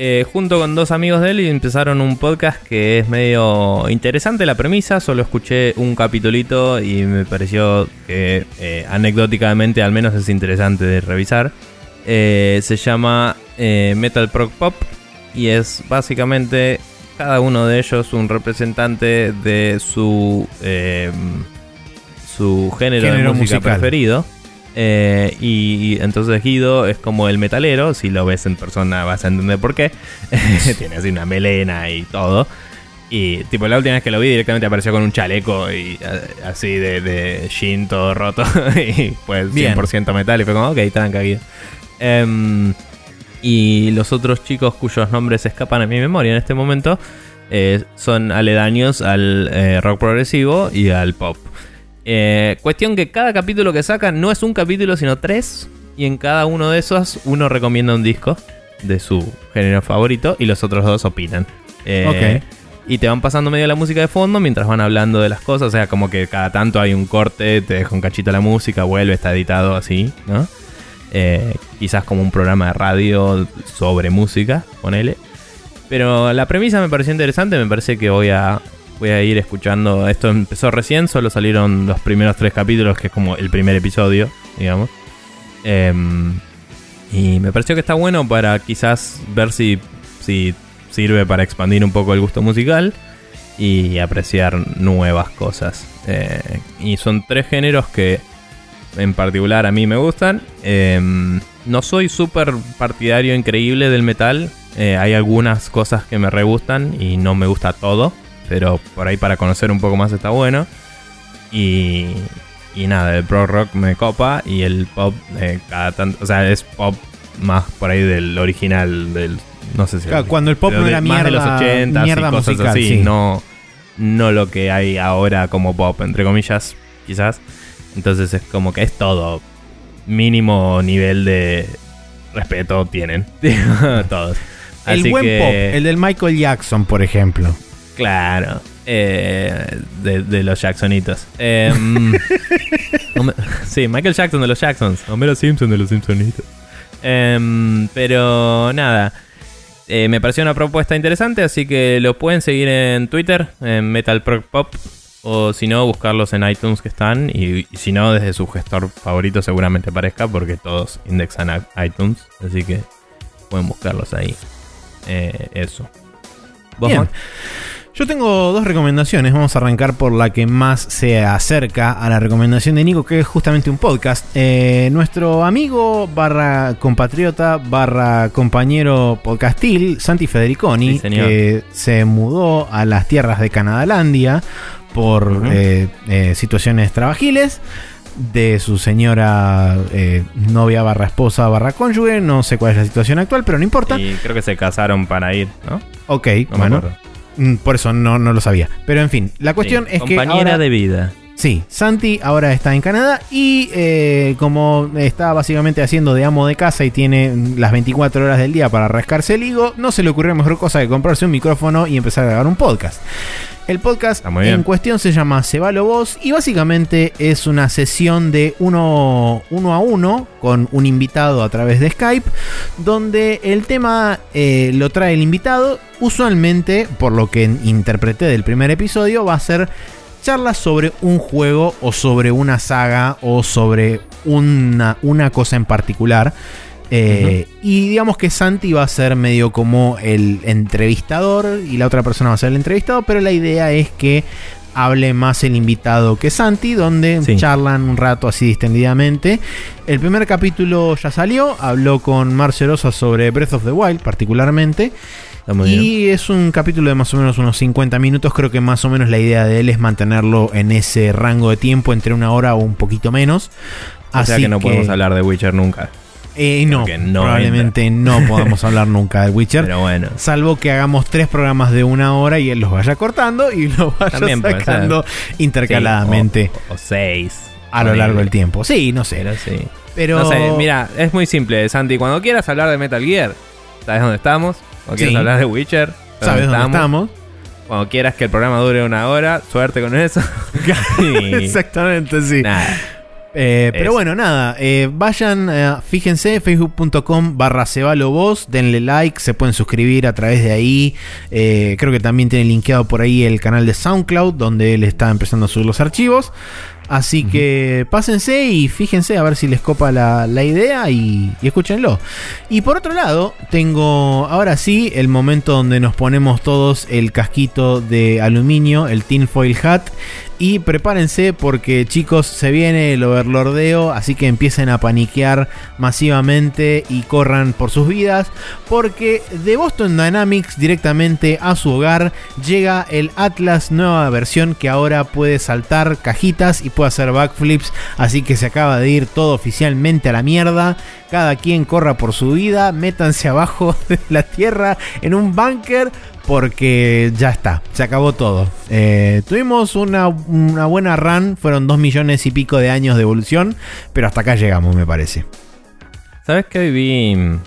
Eh, junto con dos amigos de él y empezaron un podcast que es medio interesante la premisa. Solo escuché un capitulito y me pareció que eh, anecdóticamente al menos es interesante de revisar. Eh, se llama Metal Prog Pop y es básicamente cada uno de ellos un representante de su su género, Género de música musical. preferido. Eh, y, y entonces Guido es como el metalero, si lo ves en persona vas a entender por qué. Tiene así una melena y todo. Y tipo la última vez que lo vi directamente apareció con un chaleco y así de, de jean todo roto. y pues Bien. 100% metal y fue como, ok, tranca Guido. Em, y los otros chicos cuyos nombres escapan a mi memoria en este momento eh, son aledaños al eh, rock progresivo y al pop. Eh, cuestión que cada capítulo que sacan no es un capítulo, sino tres. Y en cada uno de esos, uno recomienda un disco de su género favorito y los otros dos opinan. Eh, Y te van pasando medio la música de fondo mientras van hablando de las cosas. O sea, como que cada tanto hay un corte, te deja un cachito la música, vuelve, está editado así, ¿no? Eh, quizás como un programa de radio sobre música, ponele. Pero la premisa me pareció interesante, me parece que voy a, voy a ir escuchando. Esto empezó recién, solo salieron los primeros tres capítulos, que es como el primer episodio, digamos. Em, y me pareció que está bueno para quizás ver si, si sirve para expandir un poco el gusto musical y apreciar nuevas cosas. Eh, y son tres géneros que en particular a mí me gustan. Em, no soy súper partidario increíble del metal. Eh, hay algunas cosas que me re gustan y no me gusta todo. Pero por ahí para conocer un poco más está bueno. Y, y nada, el pro rock me copa y el pop eh, cada tanto... O sea, es pop más por ahí del original, del... No sé si... Claro, cuando el pop no de- era más de los mierda- 80 y mierda cosas musical, así. sí. No, no lo que hay ahora como pop, entre comillas, quizás. Entonces es como que es todo mínimo nivel de respeto tienen. Todos. El Así buen que, pop, el del Michael Jackson, por ejemplo. Claro. eh, de, de los Jacksonitos. Em, sí, Michael Jackson de los Jacksons. Homero Simpson de los Simpsonitos. Em, pero nada. eh, me pareció una propuesta interesante, así que lo pueden seguir en Twitter, en Metal Prog Pop. O si no, buscarlos en iTunes que están. Y, y si no, desde su gestor favorito seguramente aparezca, porque todos indexan a iTunes. Así que pueden buscarlos ahí. Eh, eso. ¿Vos? Yo tengo dos recomendaciones. Vamos a arrancar por la que más se acerca a la recomendación de Nico, que es justamente un podcast. Eh, nuestro amigo barra compatriota barra compañero podcastil, Santi Federiconi, Sí, que se mudó a las tierras de Canadalandia por eh, eh, situaciones trabajiles de su señora eh, novia barra esposa barra cónyuge. No sé cuál es la situación actual, pero no importa. Y creo que se casaron para ir, ¿no? Ok, No bueno. Mm, Por eso no, no lo sabía. Pero en fin, la cuestión Sí, es que. Compañera de vida. Sí, Santi ahora está en Canadá y eh, como está básicamente haciendo de amo de casa y tiene las 24 horas del día para rascarse el higo, no se le ocurrió mejor cosa que comprarse un micrófono y empezar a grabar un podcast. El podcast bien. en cuestión se llama Cebalo Voz y básicamente es una sesión de uno, uno a uno con un invitado a través de Skype, donde el tema eh, lo trae el invitado. Usualmente, por lo que interpreté del primer episodio, va a ser charlas sobre un juego o sobre una saga o sobre una, una cosa en particular. Eh, Y digamos que Santi va a ser medio como el entrevistador y la otra persona va a ser el entrevistado, pero la idea es que hable más el invitado que Santi, donde Sí. charlan un rato así distendidamente. El primer capítulo ya salió, habló con Marce Rosa sobre Breath of the Wild particularmente. Y es un capítulo de más o menos unos 50 minutos. Creo que más o menos la idea de él es mantenerlo en ese rango de tiempo, entre una hora o un poquito menos. O sea que no podemos hablar de Witcher nunca. Eh, no, probablemente no podamos hablar nunca de Witcher. Pero bueno. Salvo que hagamos tres programas de una hora y él los vaya cortando y los vaya También sacando intercaladamente Sí, o, o seis. a lo largo del tiempo. Sí, no sé. Pero sí. Pero No sé, mira, es muy simple, Santi. Cuando quieras hablar de Metal Gear, ¿sabes dónde estamos? Quieras Sí. hablar de Witcher, ¿sabes dónde estamos? Cuando quieras que el programa dure una hora, suerte con eso. Y- Exactamente, sí. Nada. Eh, pero bueno, nada, eh, vayan, eh, fíjense, facebook.com barra Voz, denle like, se pueden suscribir a través de ahí. Eh, creo que también tiene linkeado por ahí el canal de SoundCloud, donde él está empezando a subir los archivos. Así que pásense y fíjense a ver si les copa la, la idea y, y escúchenlo. Y por otro lado, tengo ahora sí el momento donde nos ponemos todos el casquito de aluminio, el tinfoil hat. Y prepárense porque chicos se viene el overlordeo, así que empiecen a paniquear masivamente y corran por sus vidas. Porque de Boston Dynamics directamente a su hogar llega el Atlas nueva versión que ahora puede saltar cajitas y puede hacer backflips. Así que se acaba de ir todo oficialmente a la mierda. Cada quien corra por su vida, métanse abajo de la tierra en un búnker porque ya está, se acabó todo. Eh, tuvimos una, una buena run, fueron dos millones y pico de años de evolución, pero hasta acá llegamos, me parece. ¿Sabes que hoy vi mm,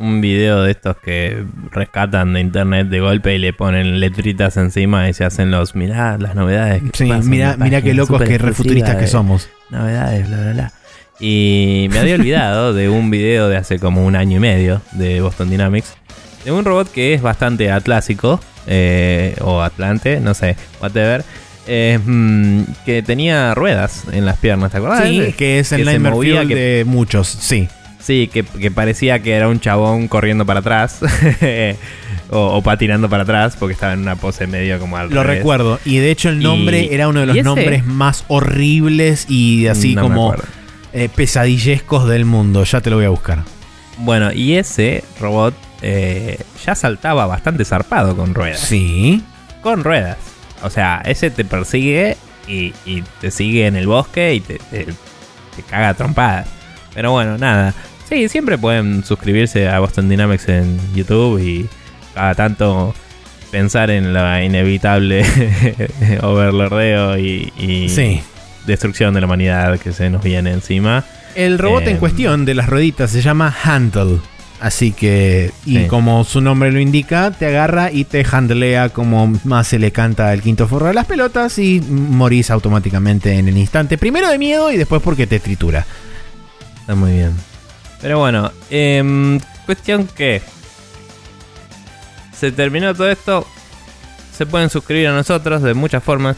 un video de estos que rescatan de internet de golpe y le ponen letritas encima y se hacen los, mirá las novedades. que Sí, pasan mira qué locos que refuturistas que somos. Novedades, bla, bla, bla. Y me había olvidado de un video de hace como un año y medio de Boston Dynamics. De un robot que es bastante atlásico. eh, o atlante, no sé, whatever. eh, mm, que tenía ruedas en las piernas, ¿te acordás? Sí, que es el que Nightmare movía, Fuel que- de muchos, sí. Sí, que, que parecía que era un chabón corriendo para atrás. o, o patinando para atrás, porque estaba en una pose medio como al Lo revés. recuerdo. Y de hecho el nombre Y- era uno de ¿y los nombres más horribles y así No como eh, pesadillescos del mundo. Ya te lo voy a buscar. Bueno, y ese robot eh, ya saltaba bastante zarpado con ruedas. Sí. Con ruedas. O sea, ese te persigue y, y te sigue en el bosque y te, te- te caga a trompadas. Pero bueno, nada. Sí, siempre pueden suscribirse a Boston Dynamics en YouTube y cada tanto pensar en la inevitable overlordeo y, y Sí. destrucción de la humanidad que se nos viene encima. El robot en Em. cuestión de las rueditas se llama Handle. Así que, y Sí. como su nombre lo indica, te agarra y te handlea como más se le canta el quinto forro de las pelotas y morís automáticamente en el instante. Primero de miedo y después porque te tritura. Está muy bien. Pero bueno, em, cuestión que se terminó todo esto. Se pueden suscribir a nosotros de muchas formas.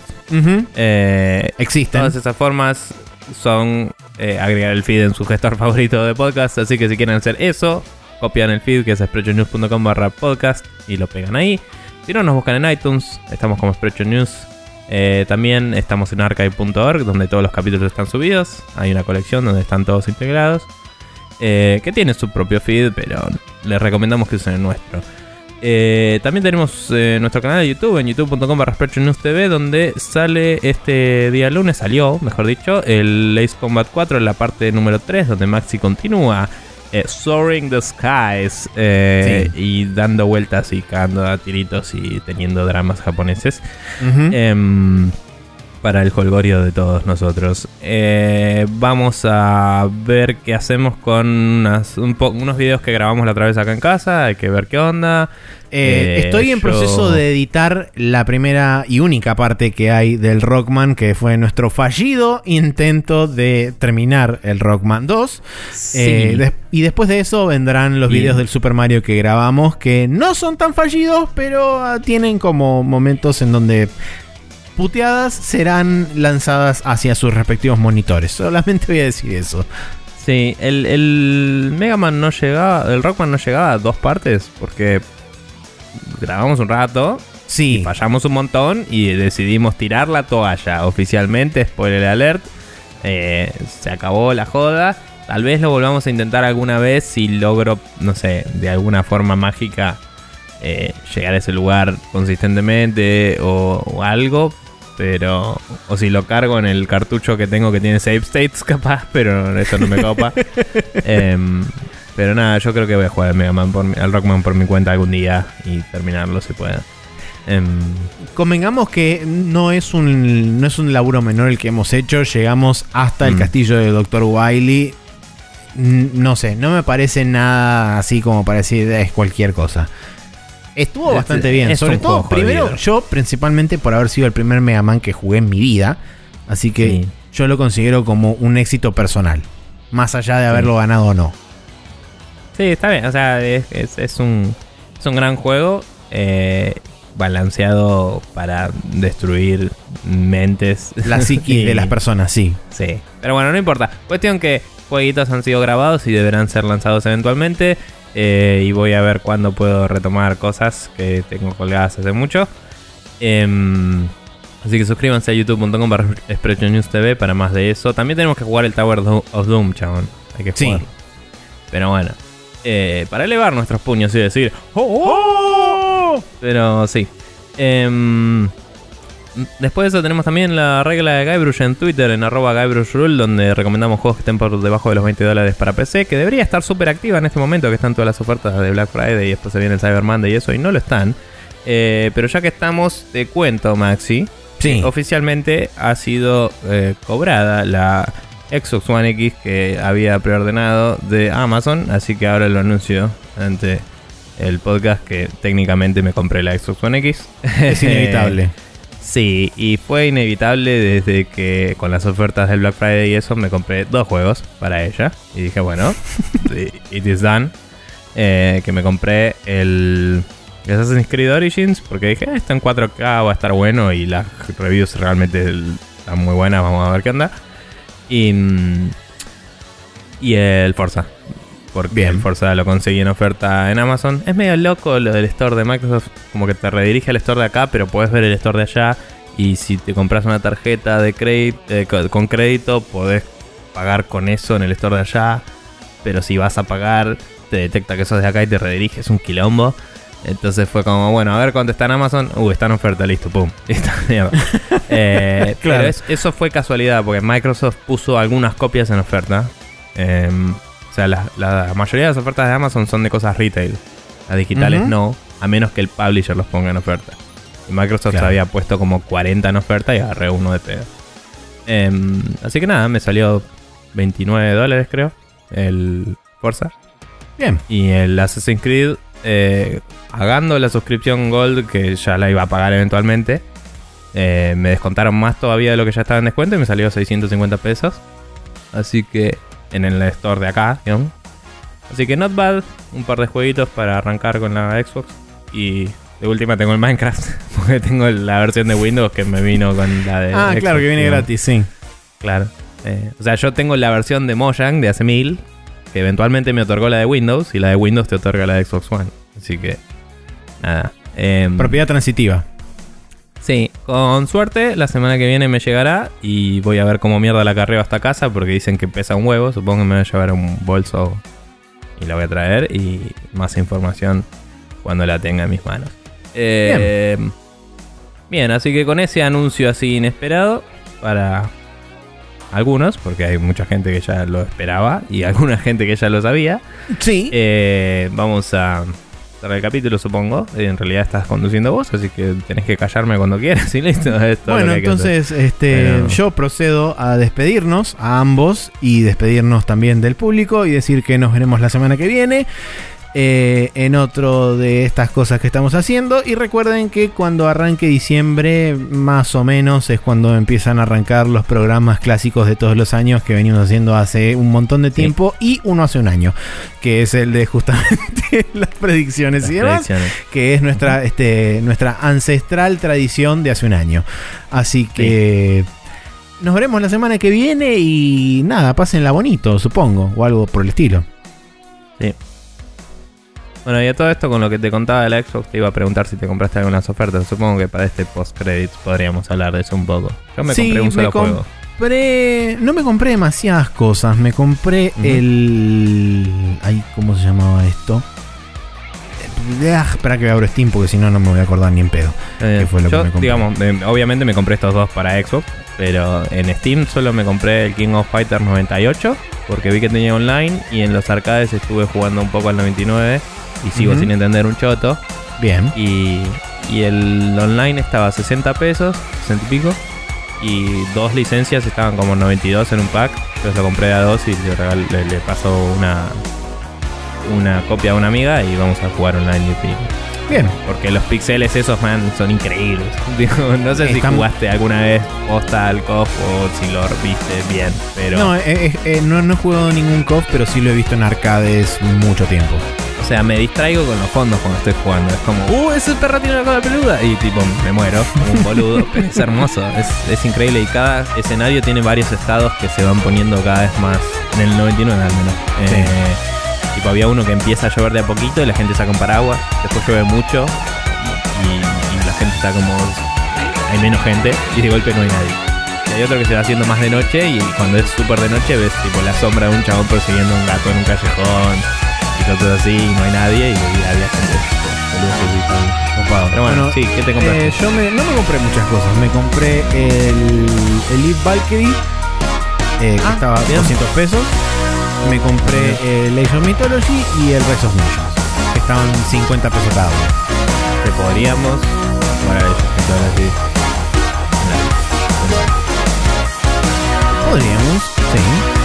Eh, Existen. todas esas formas son eh, agregar el feed en su gestor favorito de podcast. Así que si quieren hacer eso, copian el feed que es sprechonews.com barra podcast y lo pegan ahí. Si no, nos buscan en iTunes. Estamos como Sprecho News. Eh, también estamos en archive.org, donde todos los capítulos están subidos. Hay una colección donde están todos integrados. eh, que tiene su propio feed, pero les recomendamos que usen el nuestro. Eh, también tenemos nuestro canal de YouTube en youtube.com barra TV donde sale este día lunes, salió, mejor dicho, el Ace Combat 4 en la parte número 3 donde Maxi continúa eh, soaring the skies eh, y dando vueltas y cagando a tiritos y teniendo dramas japoneses. Em, para el holgorio de todos nosotros. Eh, vamos a ver qué hacemos con unas- un unos videos que grabamos la otra vez acá en casa. Hay que ver qué onda. Eh, Eh, estoy en yo- proceso de editar la primera y única parte que hay del Rockman, que fue nuestro fallido intento de terminar el Rockman 2. Eh, des- y después de eso vendrán los Y- videos del Super Mario que grabamos, que no son tan fallidos, pero ah, tienen como momentos en donde puteadas serán lanzadas hacia sus respectivos monitores. Solamente voy a decir eso. Sí, el, el Mega Man no llegaba, el Rockman no llegaba a dos partes porque grabamos un rato, Sí, fallamos un montón y decidimos tirar la toalla oficialmente, spoiler alert. Eh, se acabó la joda. Tal vez lo volvamos a intentar alguna vez si logro, no sé, de alguna forma mágica eh, llegar a ese lugar consistentemente o, o algo. Pero, o si lo cargo en el cartucho que tengo que tiene save states, capaz, pero eso no me copa. Em, pero nada, yo creo que voy a jugar al Mega Man por mi- al Rockman por mi cuenta algún día y terminarlo si pueda. Em, Convengamos que no es un no es un laburo menor el que hemos hecho. Llegamos hasta el Mm. castillo del Dr. Wily. No sé, no me parece nada así como para decir es cualquier cosa. Estuvo Es- bastante bien. es Sobre todo, primero, yo principalmente por haber sido el primer Mega Man que jugué en mi vida. Así que Sí. yo lo considero como un éxito personal. Más allá de haberlo ganado o no. Sí, está bien. O sea, es, es- es un, es un gran juego. eh, balanceado para destruir mentes. La psiquis Y- de las personas, sí. Sí. Pero bueno, no importa. Cuestión que jueguitos han sido grabados y deberán ser lanzados eventualmente. Eh, y voy a ver cuándo puedo retomar cosas que tengo colgadas hace mucho. Em, así que suscríbanse a youtube.com barra News TV para más de eso. También tenemos que jugar el Tower of Doom, chabón. Hay que Sí. jugar. Pero bueno. eh, para elevar nuestros puños y decir ¡Oh! oh". Pero sí. Después de eso tenemos también la regla de Guybrush en Twitter, en arroba GuybrushRule, donde recomendamos juegos que estén por debajo de los 20 dólares para PC, que debería estar súper activa en este momento, que están todas las ofertas de Black Friday y después se viene el Cyber Monday y eso, y no lo están. Eh, pero ya que estamos, te cuento, Maxi, Sí. oficialmente ha sido eh, cobrada la Xbox One X que había preordenado de Amazon, así que ahora lo anuncio ante el podcast que técnicamente me compré la Xbox One X. Es inevitable. Sí, y fue inevitable desde que con las ofertas del Black Friday y eso me compré dos juegos para ella. Y dije, bueno, it is done. Eh, que me compré el Assassin's Creed Origins porque dije, "Ah, está en 4K, va a estar bueno y las reviews realmente están muy buenas, vamos a ver qué onda. Y, mm, y el Forza. Porque Bien. el Forza lo conseguí en oferta en Amazon. Es medio loco lo del store de Microsoft, como que te redirige al store de acá, pero puedes ver el store de allá. Y si te compras una tarjeta de crédito, con crédito, podés pagar con eso en el store de allá. Pero si vas a pagar, te detecta que sos de acá y te redirige, es un quilombo. Entonces fue como, bueno, a ver cuánto está en Amazon. Uh, está en oferta, listo, pum. Listo, mierda. Eh, Claro. Pero es- eso fue casualidad, porque Microsoft puso algunas copias en oferta. Em, sea, la, la mayoría de las ofertas de Amazon son de cosas retail. Las digitales no, a menos que el publisher los ponga en oferta. Y Microsoft Claro. había puesto como 40 en oferta y agarré uno de pedo. Em, así que nada, me salió 29 dólares creo. El Forza. Bien. Y el Assassin's Creed, eh, pagando la suscripción Gold, que ya la iba a pagar eventualmente, eh, me descontaron más todavía de lo que ya estaba en descuento y me salió 650 pesos. Así que en el store de acá, digamos. Así que not bad, un par de jueguitos para arrancar con la Xbox. Y de última tengo el Minecraft, porque tengo la versión de Windows que me vino con la de... Ah, Xbox, claro, que viene digamos. gratis, sí. Claro. Eh, o sea, yo tengo la versión de Mojang de hace mil, que eventualmente me otorgó la de Windows, y la de Windows te otorga la de Xbox One. Así que, nada. Em, Propiedad transitiva. Sí, con suerte, la semana que viene me llegará y voy a ver cómo mierda la carreo hasta casa, porque dicen que pesa un huevo. Supongo que me voy a llevar un bolso y la voy a traer, y más información cuando la tenga en mis manos. Eh, bien, así que con ese anuncio así inesperado para algunos, porque hay mucha gente que ya lo esperaba y alguna gente que ya lo sabía, Sí. eh, vamos a el capítulo, supongo. En realidad estás conduciendo vos, así que tenés que callarme cuando quieras y listo. Es Bueno, entonces este, Pero- yo procedo a despedirnos a ambos y despedirnos también del público y decir que nos veremos la semana que viene eh, en otro de estas cosas que estamos haciendo. Y recuerden que cuando arranque diciembre, más o menos, es cuando empiezan a arrancar los programas clásicos de todos los años que venimos haciendo hace un montón de Sí. tiempo y uno hace un año, que es el de justamente las predicciones Las y demás predicciones. que es nuestra, este, nuestra ancestral tradición de hace un año. Así que nos veremos la semana que viene y nada, pásenla bonito, supongo, o algo por el estilo. Bueno, y a todo esto con lo que te contaba de la Xbox, te iba a preguntar si te compraste algunas ofertas. Supongo que para este post-credits podríamos hablar de eso un poco. Yo me Sí, compré un solo juego. Compré, no me compré demasiadas cosas, me compré el... Ay, ¿Cómo se llamaba esto? Ah, espera que abro Steam porque si no no me voy a acordar ni en pedo. Eh, ¿Qué fue lo que me compré? digamos, eh, obviamente me compré estos dos para Xbox, pero en Steam solo me compré el King of Fighters 98 porque vi que tenía online y en los arcades estuve jugando un poco al 99 y sigo sin entender un choto. Bien. Y, y el online estaba a 60 pesos, 60 y pico. Y dos licencias estaban como 92 en un pack. Entonces lo compré a dos y le, regal- le, le paso una, una copia a una amiga y vamos a jugar online. Bien. Porque los pixeles esos, man, son increíbles. Digo, no sé si Están- jugaste alguna vez posta al KOF o si lo viste bien, pero... No, eh, eh, eh, no, no he jugado ningún COF, pero sí lo he visto en arcades mucho tiempo. O sea, me distraigo con los fondos cuando estoy jugando. Es como, ¡uh, ese perro tiene la cola peluda! Y tipo, me muero, como un boludo. pero es hermoso, es, es increíble. Y cada escenario tiene varios estados que se van poniendo cada vez más. En el 99 al menos. Sí. Eh, tipo, había uno que empieza a llover de a poquito y la gente saca un paraguas. Después llueve mucho y, y la gente está como. Hay menos gente y de golpe no hay nadie. Y hay otro que se va haciendo más de noche y cuando es súper de noche ves tipo la sombra de un chabón persiguiendo a un gato en un callejón y así no hay nadie y Pero bueno, sí, ¿qué te compraste? Eh, yo me, no me compré muchas cosas. Me compré el Elite Valkyrie, eh, que ah, estaba a 200 pesos. Me compré el Age of Mythology y el Rise of Nations, que estaban 50 pesos cada uno. Te podríamos para Age of Mythology. Podríamos, sí.